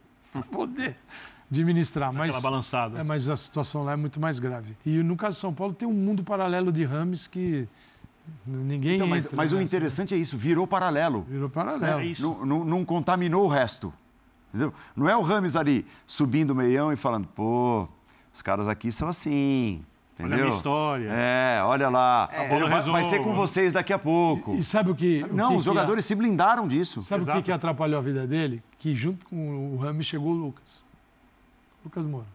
Poder administrar. Mas, Aquela balançada. é, mas a situação lá é muito mais grave. E no caso de São Paulo, tem um mundo paralelo de Rames que ninguém Então, mas entra mas o nessa, interessante é isso, virou paralelo. né? Virou paralelo. É isso. Não, não- não contaminou o resto. Entendeu? Não é o Rames ali subindo o meião e falando, pô, os caras aqui são assim. Olha a Entendeu? minha história. É, olha lá. bola vai, vai ser com vocês daqui a pouco. E sabe o que... o Não, que os que a- jogadores se blindaram disso. Sabe o que, Exato. que atrapalhou a vida dele? Que junto com o Rames chegou o Lucas. Lucas Moura.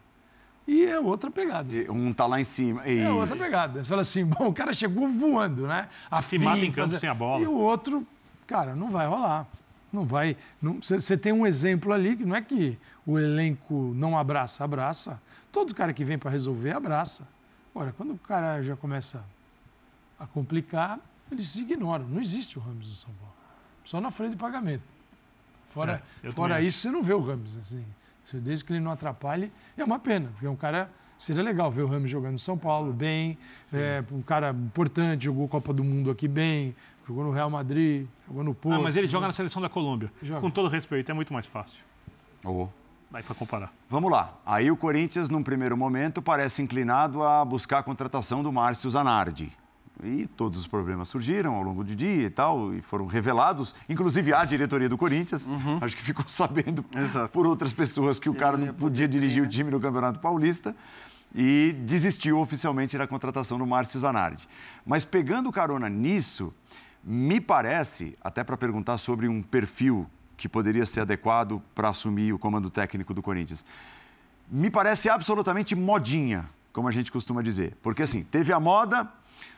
E é outra pegada. E Um tá lá em cima. É outra pegada. Você fala assim, bom, o cara chegou voando, né? A Se mata em campo sem a bola. E o outro, cara, não vai rolar. Não vai. Você tem um exemplo ali que não é que o elenco não abraça, abraça. Todo cara que vem para resolver, abraça. Agora, quando o cara já começa a complicar, eles se ignoram. Não existe o Ramos no São Paulo. Só na folha de pagamento. Fora, É, fora isso, você não vê o Ramos. Assim. Desde que ele não atrapalhe, é uma pena, porque é um cara. Seria legal ver o Ramos jogando no São Paulo bem, é, um cara importante, jogou Copa do Mundo aqui bem, jogou no Real Madrid, jogou no Porto. Ah, mas ele joga na seleção da Colômbia. Joga. Com todo respeito, é muito mais fácil. Oh. Dá para comparar. Vamos lá. Aí o Corinthians, num primeiro momento, parece inclinado a buscar a contratação do Márcio Zanardi. E todos os problemas surgiram ao longo do dia e tal, e foram revelados, inclusive à diretoria do Corinthians. Uhum. Acho que ficou sabendo Exato. por outras pessoas que o cara não podia dirigir o time no Campeonato Paulista e desistiu oficialmente da contratação do Márcio Zanardi. Mas pegando carona nisso, me parece, até para perguntar sobre um perfil que poderia ser adequado para assumir o comando técnico do Corinthians, me parece absolutamente modinha, como a gente costuma dizer. Porque assim, teve a moda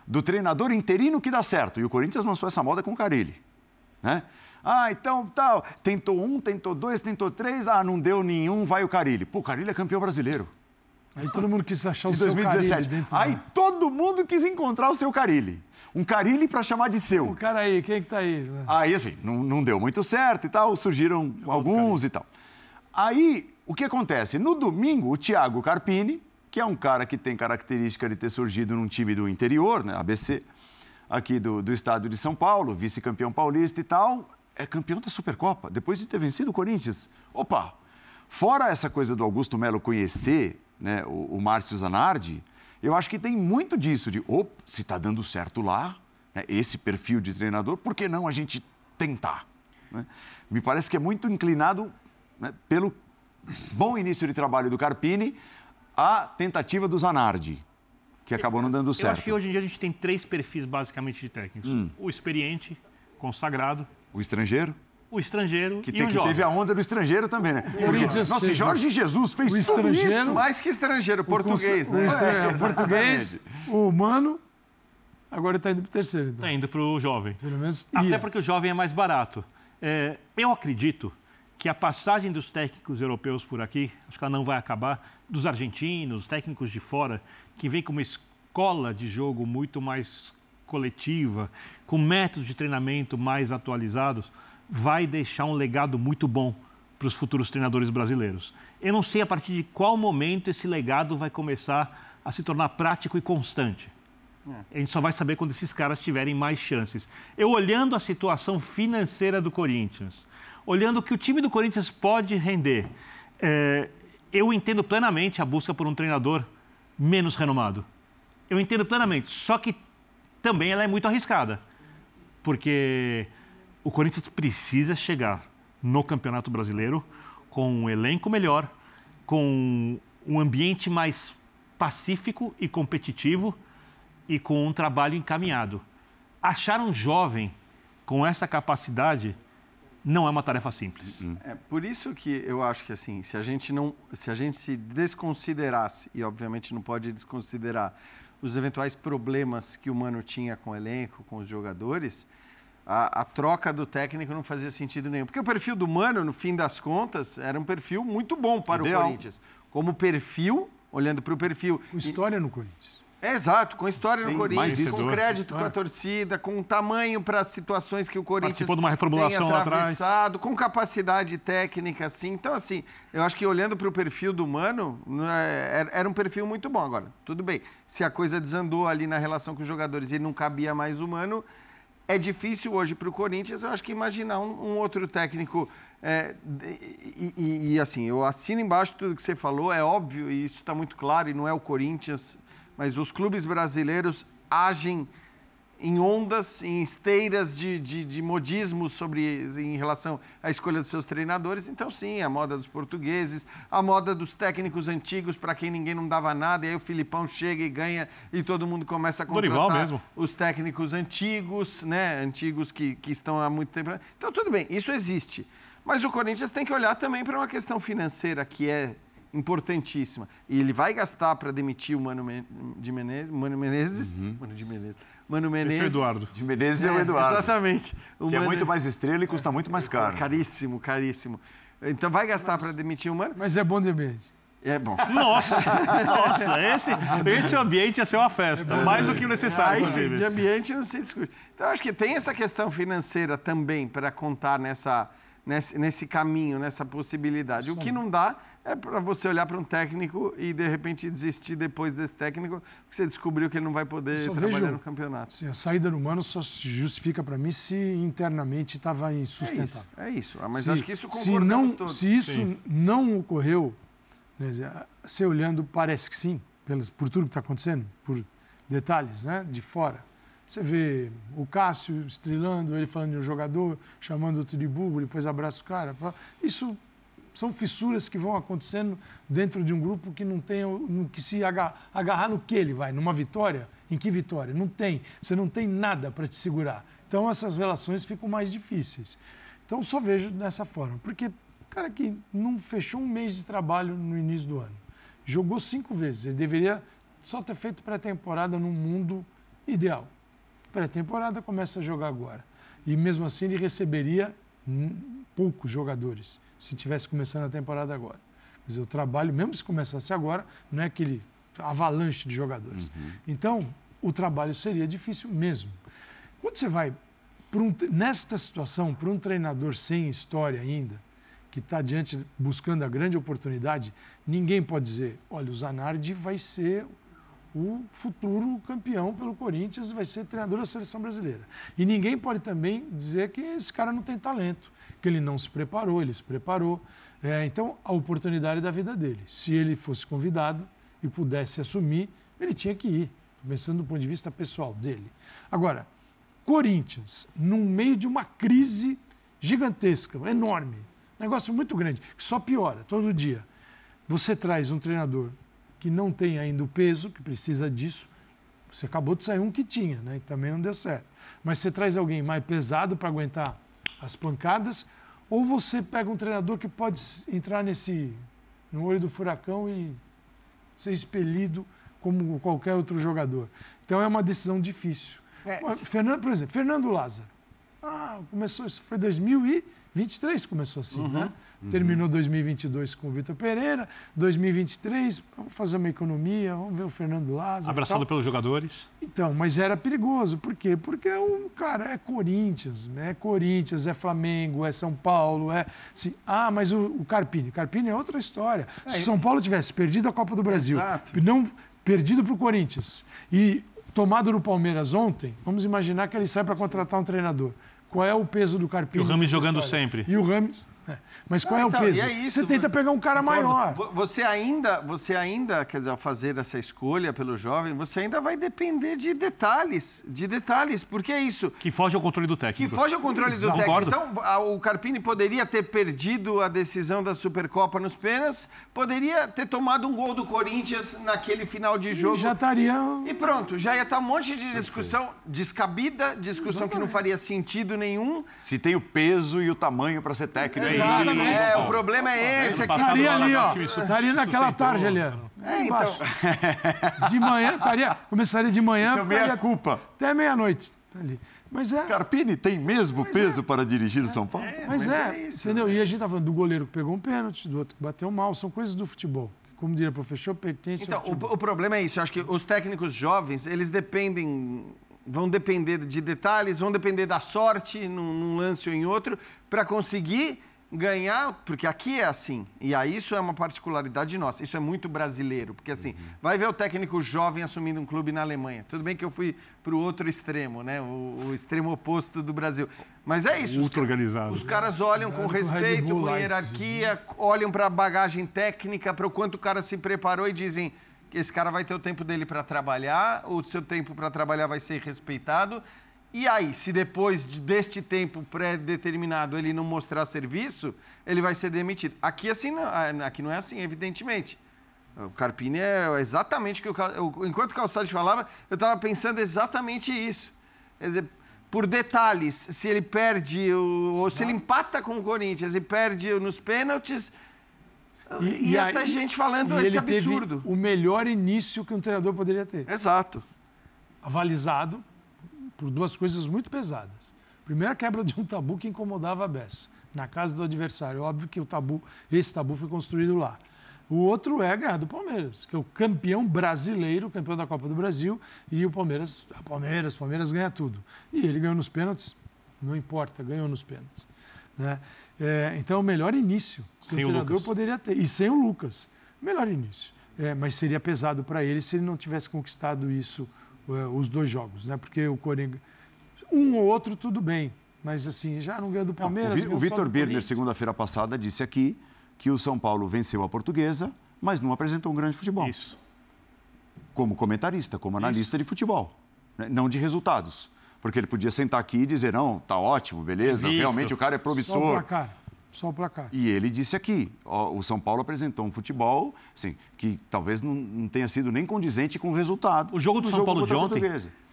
do treinador interino que dá certo. E o Corinthians lançou essa moda com o Carilli. Né? Ah, então tal. Tentou um, tentou dois, tentou três. Ah, não deu nenhum, vai o Carilli. Pô, o Carilli é campeão brasileiro. Aí todo mundo quis achar o em seu 2017. Carilli Aí todo mundo quis encontrar o seu Carilli. Um Carilli para chamar de seu. O cara aí, quem é que tá aí? Aí, assim, não, não deu muito certo e tal, surgiram alguns e tal. Aí, o que acontece? No domingo, o Thiago Carpini, que é um cara que tem característica de ter surgido num time do interior, né, ABC, aqui do, do estado de São Paulo, vice-campeão paulista e tal, é campeão da Supercopa, depois de ter vencido o Corinthians. Opa! Fora essa coisa do Augusto Melo conhecer né, o, o Márcio Zanardi, eu acho que tem muito disso, de, oh, se está dando certo lá, né, esse perfil de treinador, por que não a gente tentar? Né? Me parece que é muito inclinado né, pelo bom início de trabalho do Carpini, a tentativa do Zanardi, que acabou não dando certo. Eu acho que hoje em dia a gente tem três perfis basicamente de técnicos: hum. o experiente, consagrado. O estrangeiro? O estrangeiro que e tem, o que jovem. teve a onda do estrangeiro também, né? Porque, nossa, Jorge Jesus fez o estrangeiro, tudo isso. Mais que estrangeiro, português, o, né? O estrangeiro, é, português, o humano, agora está indo para o terceiro. Está então. indo para o jovem. Pelo menos Até ia. porque o jovem é mais barato. É, eu acredito que a passagem dos técnicos europeus por aqui, acho que ela não vai acabar, dos argentinos, técnicos de fora, que vem com uma escola de jogo muito mais coletiva, com métodos de treinamento mais atualizados, vai deixar um legado muito bom para os futuros treinadores brasileiros. Eu não sei a partir de qual momento esse legado vai começar a se tornar prático e constante. É. A gente só vai saber quando esses caras tiverem mais chances. Eu olhando a situação financeira do Corinthians, olhando o que o time do Corinthians pode render, é, eu entendo plenamente a busca por um treinador menos renomado. Eu entendo plenamente, só que também ela é muito arriscada, porque o Corinthians precisa chegar no Campeonato Brasileiro com um elenco melhor, com um ambiente mais pacífico e competitivo e com um trabalho encaminhado. Achar um jovem com essa capacidade não é uma tarefa simples. Uhum. É por isso que eu acho que assim, se a gente não, se a gente se desconsiderasse e obviamente não pode desconsiderar os eventuais problemas que o Mano tinha com o elenco, com os jogadores, a, a, troca do técnico não fazia sentido nenhum. Porque o perfil do Mano, no fim das contas, era um perfil muito bom para Ideal. o Corinthians. Como perfil, olhando para o perfil. Com história no Corinthians. É, exato, com história no Corinthians, com crédito com a torcida, com tamanho para situações que o Corinthians Participou de uma reformulação tem atravessado, com capacidade técnica, assim. Então, assim, eu acho que olhando para o perfil do Mano, é, era um perfil muito bom. Agora, tudo bem, se a coisa desandou ali na relação com os jogadores e não cabia mais o Mano, é difícil hoje para o Corinthians, eu acho que imaginar um, um outro técnico. É, e, e, e, assim, eu assino embaixo tudo que você falou, é óbvio, e isso está muito claro, e não é o Corinthians mas os clubes brasileiros agem em ondas, em esteiras de, de, de modismo sobre, em relação à escolha dos seus treinadores. Então, sim, a moda dos portugueses, a moda dos técnicos antigos, para quem ninguém não dava nada, e aí o Filipão chega e ganha e todo mundo começa a contratar os técnicos antigos, né? Antigos que, que estão há muito tempo. Então, tudo bem, isso existe. Mas o Corinthians tem que olhar também para uma questão financeira que é importantíssima. E ele vai gastar para demitir o Mano de Menezes, Mano Menezes, uhum. Mano de Menezes, Mano Menezes. Esse é o Eduardo. De Menezes é, é o Eduardo. Exatamente. O que é Mano... é muito mais estrela e custa muito mais caro. Caríssimo, caríssimo. Então vai gastar para demitir o Mano. Mas é bom demais. É bom. Nossa, nossa, esse, esse ambiente ia ser uma festa, é mais do que o necessário. De ambiente não se discute. Então, acho que tem essa questão financeira também para contar nessa, nesse, nesse caminho, nessa possibilidade. Sim. O que não dá é para você olhar para um técnico e de repente desistir depois desse técnico, porque você descobriu que ele não vai poder trabalhar vejo, no campeonato. Sim, a saída do Mano só se justifica para mim se internamente estava insustentável. É isso, é isso. Ah, mas se, acho que isso se não, todos. Se isso sim. não ocorreu, né, você olhando, parece que sim, pelas, por tudo que está acontecendo, por detalhes né, de fora. Você vê o Cássio estrelando, ele falando de um jogador, chamando outro de burro, depois abraça o cara. Isso são fissuras que vão acontecendo dentro de um grupo que não tem no que se agarrar, no que ele vai, numa vitória. Em que vitória? Não tem. Você não tem nada para te segurar. Então essas relações ficam mais difíceis. Então só vejo dessa forma, porque cara que não fechou um mês de trabalho no início do ano, jogou cinco vezes, ele deveria só ter feito pré-temporada no mundo ideal. Pré-temporada começa a jogar agora. E mesmo assim ele receberia poucos jogadores se tivesse começando a temporada agora. Quer dizer, o trabalho, mesmo se começasse agora, não é aquele avalanche de jogadores. Uhum. Então, o trabalho seria difícil mesmo. Quando você vai, um, nesta situação, para um treinador sem história ainda, que está diante buscando a grande oportunidade, ninguém pode dizer, olha, o Zanardi vai ser o futuro campeão pelo Corinthians, vai ser treinador da seleção brasileira. E ninguém pode também dizer que esse cara não tem talento que ele não se preparou, ele se preparou. É, então, a oportunidade da vida dele. Se ele fosse convidado e pudesse assumir, ele tinha que ir, pensando do ponto de vista pessoal dele. Agora, Corinthians, no meio de uma crise gigantesca, enorme, negócio muito grande, que só piora todo dia. Você traz um treinador que não tem ainda o peso, que precisa disso. Você acabou de sair um que tinha, né? E também não deu certo. Mas você traz alguém mais pesado para aguentar as pancadas, ou você pega um treinador que pode entrar nesse no olho do furacão e ser expelido como qualquer outro jogador. Então é uma decisão difícil. É, Fernando, por exemplo, Fernando Lázaro. Ah, começou, foi 2023 começou assim, uhum. né? Terminou 2022 com o Vitor Pereira, 2023, vamos fazer uma economia, vamos ver o Fernando Lázaro. Abraçado pelos jogadores. Então, mas era perigoso. Por quê? Porque o cara é Corinthians, né? é Corinthians, é Flamengo, é São Paulo, é. Assim, ah, mas o, o Carpini. Carpini é outra história. É, Se São Paulo tivesse perdido a Copa do Brasil, Exato. não perdido para o Corinthians e tomado no Palmeiras ontem, vamos imaginar que ele sai para contratar um treinador. Qual é o peso do Carpini? E o Rames jogando história? sempre. E o Rames é. Mas qual é o então, peso? É isso, você tenta pegar um cara maior. Você ainda, você ainda, quer dizer, ao fazer essa escolha pelo jovem, você ainda vai depender de detalhes, de detalhes, porque é isso. Que foge ao controle do técnico. Que foge ao controle Exato. do técnico. Então, o Carpini poderia ter perdido a decisão da Supercopa nos pênaltis, poderia ter tomado um gol do Corinthians naquele final de jogo. E já estaria. E pronto, já ia estar um monte de discussão descabida, discussão Exatamente. que não faria sentido nenhum. Se tem o peso e o tamanho para ser técnico. Exatamente. É, o problema é esse aqui. Estaria ali, ó. Estaria naquela tarde ali, ó. É, então. De manhã, estaria, começaria de manhã. Isso é meia culpa. Até meia-noite. Ali. Mas é. Carpini tem mesmo mas peso é. para dirigir o São Paulo? É, mas, mas, é, é isso, entendeu? E a gente tá falando do goleiro que pegou um pênalti, do outro que bateu mal, são coisas do futebol. Como diria o professor, pertence então, ao futebol. O, o problema é isso. Eu acho que os técnicos jovens, eles dependem vão depender de detalhes, vão depender da sorte num, num lance ou em outro, para conseguir ganhar, porque aqui é assim, e aí isso é uma particularidade nossa, isso é muito brasileiro, porque assim, uhum. vai ver o técnico jovem assumindo um clube na Alemanha. Tudo bem que eu fui para o outro extremo, né? O, o, extremo oposto do Brasil. Mas é isso. Muito organizado. Os caras olham com respeito, com hierarquia, olham para a bagagem técnica, para o quanto o cara se preparou e dizem que esse cara vai ter o tempo dele para trabalhar, o seu tempo para trabalhar vai ser respeitado e aí, se depois deste tempo pré-determinado ele não mostrar serviço, ele vai ser demitido. Aqui, assim, não, ah, aqui não é assim, evidentemente. O Carpini é exatamente o que eu, enquanto o Calçado falava, eu estava pensando exatamente isso. Quer dizer, por detalhes, se ele perde, ou se ele empata com o Corinthians e perde nos pênaltis, e, e até gente falando esse absurdo. o melhor início que um treinador poderia ter. Exato. Avalizado por duas coisas muito pesadas. Primeiro, a quebra de um tabu que incomodava a Bessa, na casa do adversário. Óbvio que o tabu, esse tabu foi construído lá. O outro é ganhar do Palmeiras, que é o campeão brasileiro, campeão da Copa do Brasil, e o Palmeiras, a Palmeiras, Palmeiras ganha tudo. E ele ganhou nos pênaltis, não importa, ganhou nos pênaltis. Né? É, então, o melhor início que sem o treinador o poderia ter. E sem o Lucas. Melhor início. É, mas seria pesado para ele se ele não tivesse conquistado isso os dois jogos, né? Porque o Coringa. Um ou outro, tudo bem. Mas assim, já não ganhou do Palmeiras. Não, o Vitor Birner, segunda-feira passada, disse aqui que o São Paulo venceu a portuguesa, mas não apresentou um grande futebol. Isso. Como comentarista, como analista Isso. de futebol. né? não de resultados. Porque ele podia sentar aqui e dizer, não, tá ótimo, beleza, Invicto. realmente o cara é promissor. Só o placar. E ele disse aqui, ó, o São Paulo apresentou um futebol assim, que talvez não, não tenha sido nem condizente com o resultado. O jogo do do São Paulo de ontem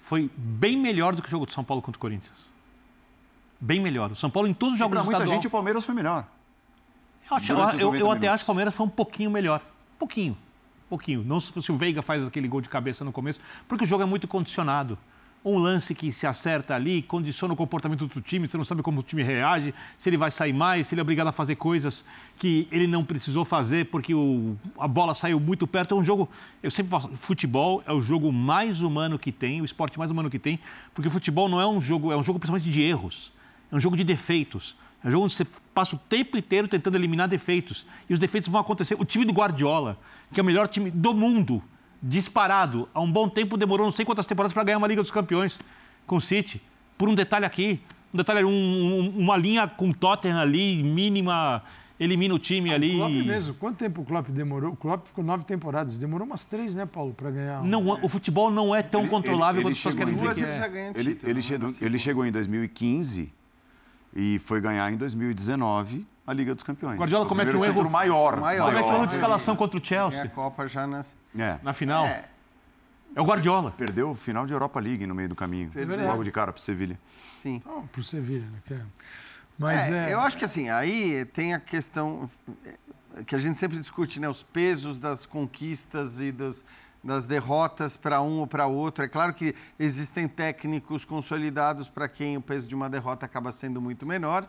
foi bem melhor do que o jogo do São Paulo contra o Corinthians. Bem melhor. O São Paulo em todos os jogos para do muita estadual... gente o Palmeiras foi melhor. Eu, acho- eu- 90 eu até acho que o Palmeiras foi um pouquinho melhor. Pouquinho. Pouquinho. Não se se o Veiga faz aquele gol de cabeça no começo, porque o jogo é muito condicionado. Um lance que se acerta ali, condiciona o comportamento do time, você não sabe como o time reage, se ele vai sair mais, se ele é obrigado a fazer coisas que ele não precisou fazer porque o- a bola saiu muito perto. É um jogo, eu sempre falo, futebol é o jogo mais humano que tem, o esporte mais humano que tem, porque o futebol não é um jogo, é um jogo principalmente de erros, é um jogo de defeitos. É um jogo onde você passa o tempo inteiro tentando eliminar defeitos. E os defeitos vão acontecer. O time do Guardiola, que é o melhor time do mundo, disparado, há um bom tempo demorou não sei quantas temporadas para ganhar uma Liga dos Campeões com o City. Por um detalhe aqui, um detalhe, um- um- uma linha com o Tottenham ali, mínima, elimina o time ali. O Klopp mesmo. Quanto tempo o Klopp demorou? O Klopp ficou nove temporadas. Demorou umas três, né, Paulo, para ganhar? Não, o futebol não é tão Ele- controlável ele- quanto as pessoas querem em dizer que é. Ele, ele né, chegou, na ele chegou em 2015 e foi ganhar em 2019 a Liga dos Campeões. Guardiola O comete um erro- maior. Maior. Como é que foi a Maior. escalação contra o Tem a Chelsea Copa já nas... É, na final? É, É o Guardiola. perdeu o final de Europa League no meio do caminho. Perdeu. Logo de cara para o Sevilha. sim. Então, pro Sevilha, né? é- Mas É, é... Eu acho que assim, aí tem a questão é, que a gente sempre discute, né? Os pesos das conquistas e dos, das derrotas para um ou para outro. É claro que existem técnicos consolidados para quem o peso de uma derrota acaba sendo muito menor.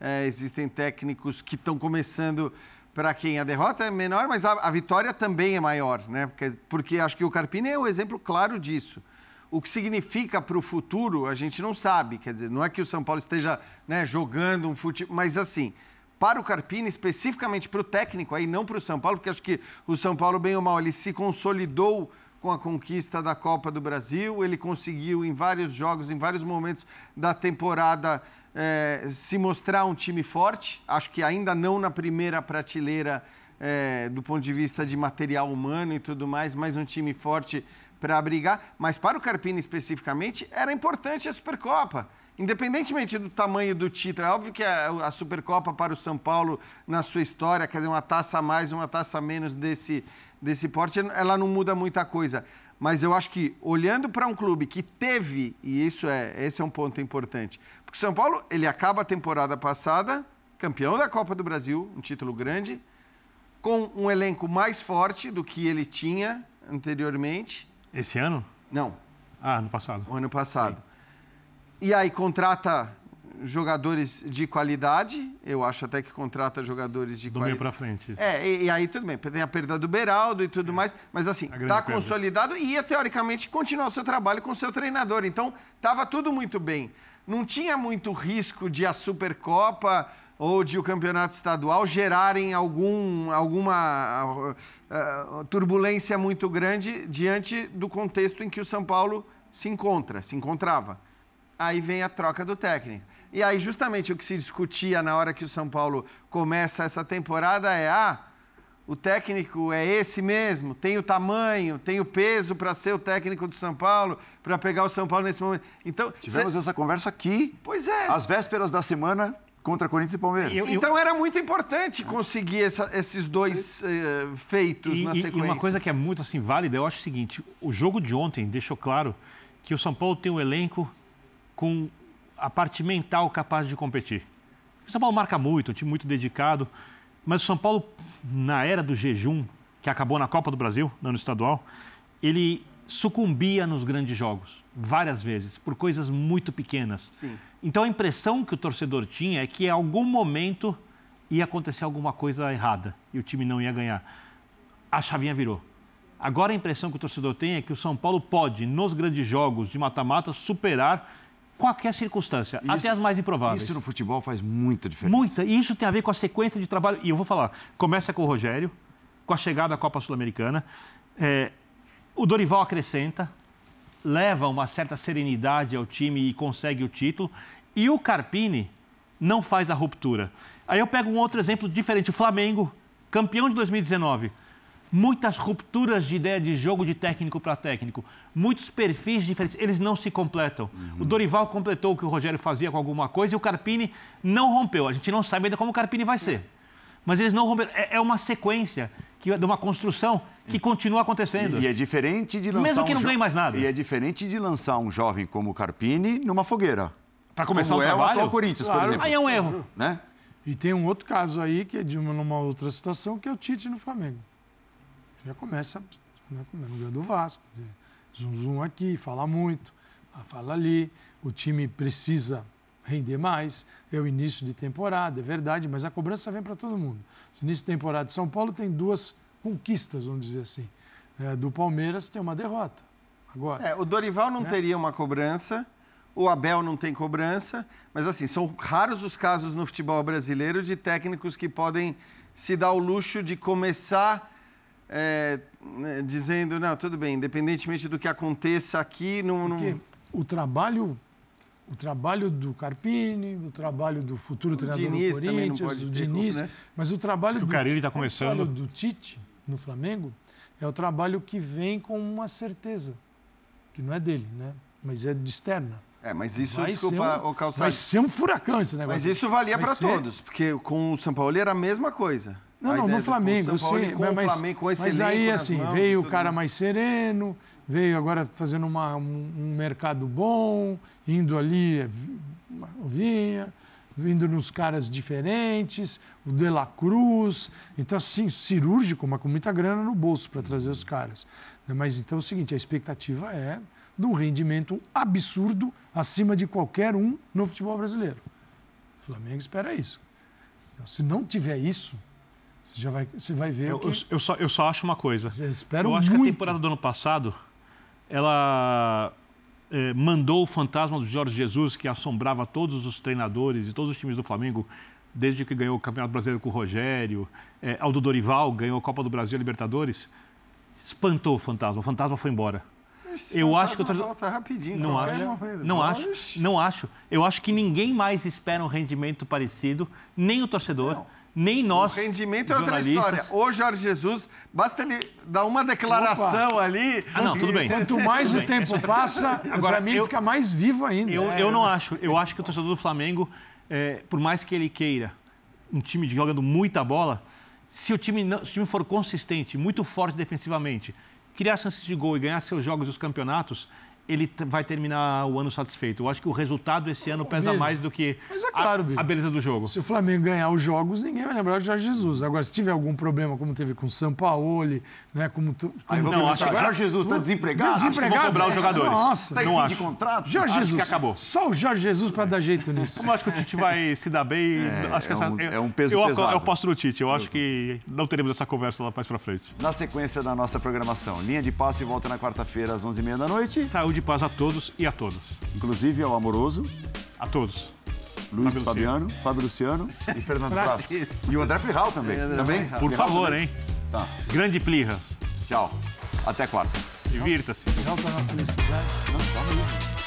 É, existem técnicos que estão começando para quem a derrota é menor, mas a, a vitória também é maior, né? Porque, porque acho que o Carpini é o exemplo claro disso. O que significa para o futuro, a gente não sabe. Quer dizer, não é que o São Paulo esteja né, jogando um futebol, mas assim, para o Carpini, especificamente para o técnico, aí não para o São Paulo, porque acho que o São Paulo, bem ou mal, ele se consolidou com a conquista da Copa do Brasil, ele conseguiu em vários jogos, em vários momentos da temporada, eh, se mostrar um time forte. Acho que ainda não na primeira prateleira eh, do ponto de vista de material humano e tudo mais, mas um time forte para brigar. Mas para o Carpini especificamente, era importante a Supercopa. Independentemente do tamanho do título, é óbvio que a, a Supercopa para o São Paulo, na sua história, quer dizer, uma taça a mais, uma taça a menos desse, desse porte, ela não muda muita coisa. Mas eu acho que, olhando para um clube que teve, e isso é, esse é um ponto importante, porque o São Paulo, ele acaba a temporada passada, campeão da Copa do Brasil, um título grande, com um elenco mais forte do que ele tinha anteriormente. Esse ano? Não, Ah, no passado. o ano passado. E aí contrata jogadores de qualidade, eu acho até que contrata jogadores de Do meio qualidade. para frente. É, e, e aí tudo bem, tem a perda do Beraldo e tudo mais, mas assim, tá perda. consolidado e ia teoricamente continuar o seu trabalho com o seu treinador. Então, tava tudo muito bem. Não tinha muito risco de a Supercopa ou de o campeonato estadual gerarem algum, alguma ah, ah, turbulência muito grande diante do contexto em que o São Paulo se encontra, se encontrava. Aí vem a troca do técnico. E aí, justamente o que se discutia na hora que o São Paulo começa essa temporada é: ah, o técnico é esse mesmo, tem o tamanho, tem o peso para ser o técnico do São Paulo, para pegar o São Paulo nesse momento. Então, Tivemos cê- essa conversa aqui, pois é. às vésperas da semana, contra Corinthians e Palmeiras. Eu- Então era muito importante conseguir essa- esses dois eh, feitos E, na e- e sequência. uma coisa que é muito assim válida, eu acho o seguinte: o jogo de ontem deixou claro que o São Paulo tem um elenco com a parte mental capaz de competir. O São Paulo marca muito, um time muito dedicado, mas o São Paulo, na era do jejum, que acabou na Copa do Brasil, no ano estadual, ele sucumbia nos grandes jogos, várias vezes, por coisas muito pequenas. Sim. Então a impressão que o torcedor tinha é que em algum momento ia acontecer alguma coisa errada e o time não ia ganhar. A chavinha virou. Agora a impressão que o torcedor tem é que o São Paulo pode, nos grandes jogos de mata-mata, superar qualquer circunstância, Isso- até as mais improváveis. Isso no futebol faz muita diferença. Muita. E isso tem a ver com a sequência de trabalho. E eu vou falar, começa com o Rogério, com a chegada à Copa Sul-Americana. É, o Dorival acrescenta, leva uma certa serenidade ao time e consegue o título. E o Carpini não faz a ruptura. Aí eu pego um outro exemplo diferente. O Flamengo, campeão de 2019. Muitas rupturas de ideia de jogo de técnico para técnico, muitos perfis diferentes, eles não se completam. Uhum. O Dorival completou o que o Rogério fazia com alguma coisa e o Carpini não rompeu. A gente não sabe ainda como o Carpini vai ser. Mas eles não romperam. É, é uma sequência que, de uma construção que continua acontecendo. E, e é diferente de lançar Mesmo que um não ganhe mais nada. E é diferente de lançar um jovem como o Carpini numa fogueira. Para começar como o é trabalho. o atual Corinthians, Claro. por exemplo. Aí é um erro. Né? E tem um outro caso aí, que é de uma, numa outra situação, que é o Tite no Flamengo. Já começa né, no ganho do Vasco. Zum, zum aqui, fala muito, fala ali. O time precisa render mais. É o início de temporada, é verdade, mas a cobrança vem para todo mundo. Esse início de temporada de São Paulo tem duas conquistas, vamos dizer assim. É, do Palmeiras tem uma derrota. Agora. É, o Dorival não Né? teria uma cobrança, o Abel não tem cobrança, mas assim, são raros os casos no futebol brasileiro de técnicos que podem se dar o luxo de começar é, né, dizendo, não, tudo bem, independentemente do que aconteça aqui, não... não- Porque o trabalho, o trabalho do Carpini, o trabalho do futuro treinador Diniz do não Corinthians, do ter, Diniz, né? mas o trabalho Que o do, Carille tá o começando. trabalho do Tite no Flamengo é o trabalho que vem com uma certeza, que não é dele, né? Mas é de externa. É, mas isso, Vai desculpa, ser um, o Calçado, vai ser um furacão esse negócio. mas isso valia para ser- todos, porque com o São Paulo era a mesma coisa. Não, não, no Flamengo, o mas, Flamengo, mas aí, assim, mãos veio o cara mais. mais sereno, veio agora fazendo uma- um, um mercado bom, indo ali, é, vinha, indo nos caras diferentes, o De La Cruz. Então, assim, cirúrgico, mas com muita grana no bolso para trazer os caras. Mas então é o seguinte, a expectativa é de um rendimento absurdo acima de qualquer um no futebol brasileiro. O Flamengo espera isso. Então, se não tiver isso, já vai, você vai ver Eu, o que eu- só, eu só acho uma coisa. vocês esperam eu acho muito. que a temporada do ano passado, ela eh, mandou o fantasma do Jorge Jesus, que assombrava todos os treinadores e todos os times do Flamengo, desde que ganhou o Campeonato Brasileiro com o Rogério, eh, Aldo Dorival ganhou a Copa do Brasil e a Libertadores, espantou o fantasma. O fantasma foi embora. Esse Eu acho que fantasma eu tô- volta rapidinho. Não qualquer acho. Não acho. Não acho. Eu acho que ninguém mais espera um rendimento parecido, nem o torcedor, nem nós. O rendimento é outra história. O Jorge Jesus, basta ele dar uma declaração ali. Ah, não, tudo bem. Quanto mais Tudo o bem, tempo passa, Agora, para mim eu- fica mais vivo ainda. Eu, É. eu não acho. Eu acho que o torcedor do Flamengo, é, por mais que ele queira um time jogando muita bola, se o time, não- se o time for consistente, muito forte defensivamente, criar chances de gol e ganhar seus jogos e os campeonatos, ele vai terminar o ano satisfeito. Eu acho que o resultado esse ano pesa mais do que Mas é claro, a, a beleza do jogo. Se o Flamengo ganhar os jogos, ninguém vai lembrar do Jorge Jesus. Agora, se tiver algum problema, como teve com o Sampaoli, né, como... tu- como Não, acho que agora- Jorge Jesus está desempregado? Acho que vão cobrar os é, jogadores. Nossa, Está em Não fim acho. de contrato? Jorge Acho que Jesus. acabou. Só o Jorge Jesus para dar jeito nisso. Como eu acho que o Tite vai se dar bem, acho que é essa, um- é um peso eu, pesado. Eu posto no Tite. Eu acho que não teremos essa conversa lá mais pra frente. Na sequência da nossa programação, linha de passe volta na quarta-feira às 11h30 da noite. Saúde e paz a todos e a todas. Inclusive ao Amoroso, A todos. Luiz Fábio Fabiano, Fábio Luciano e Fernando Braz. E o André Pirral também. também? Por Pirral favor, também. hein? Tá, Grande Plirras. tchau. Até quarta. Divirta-se. Volta na felicidade. Não, aí.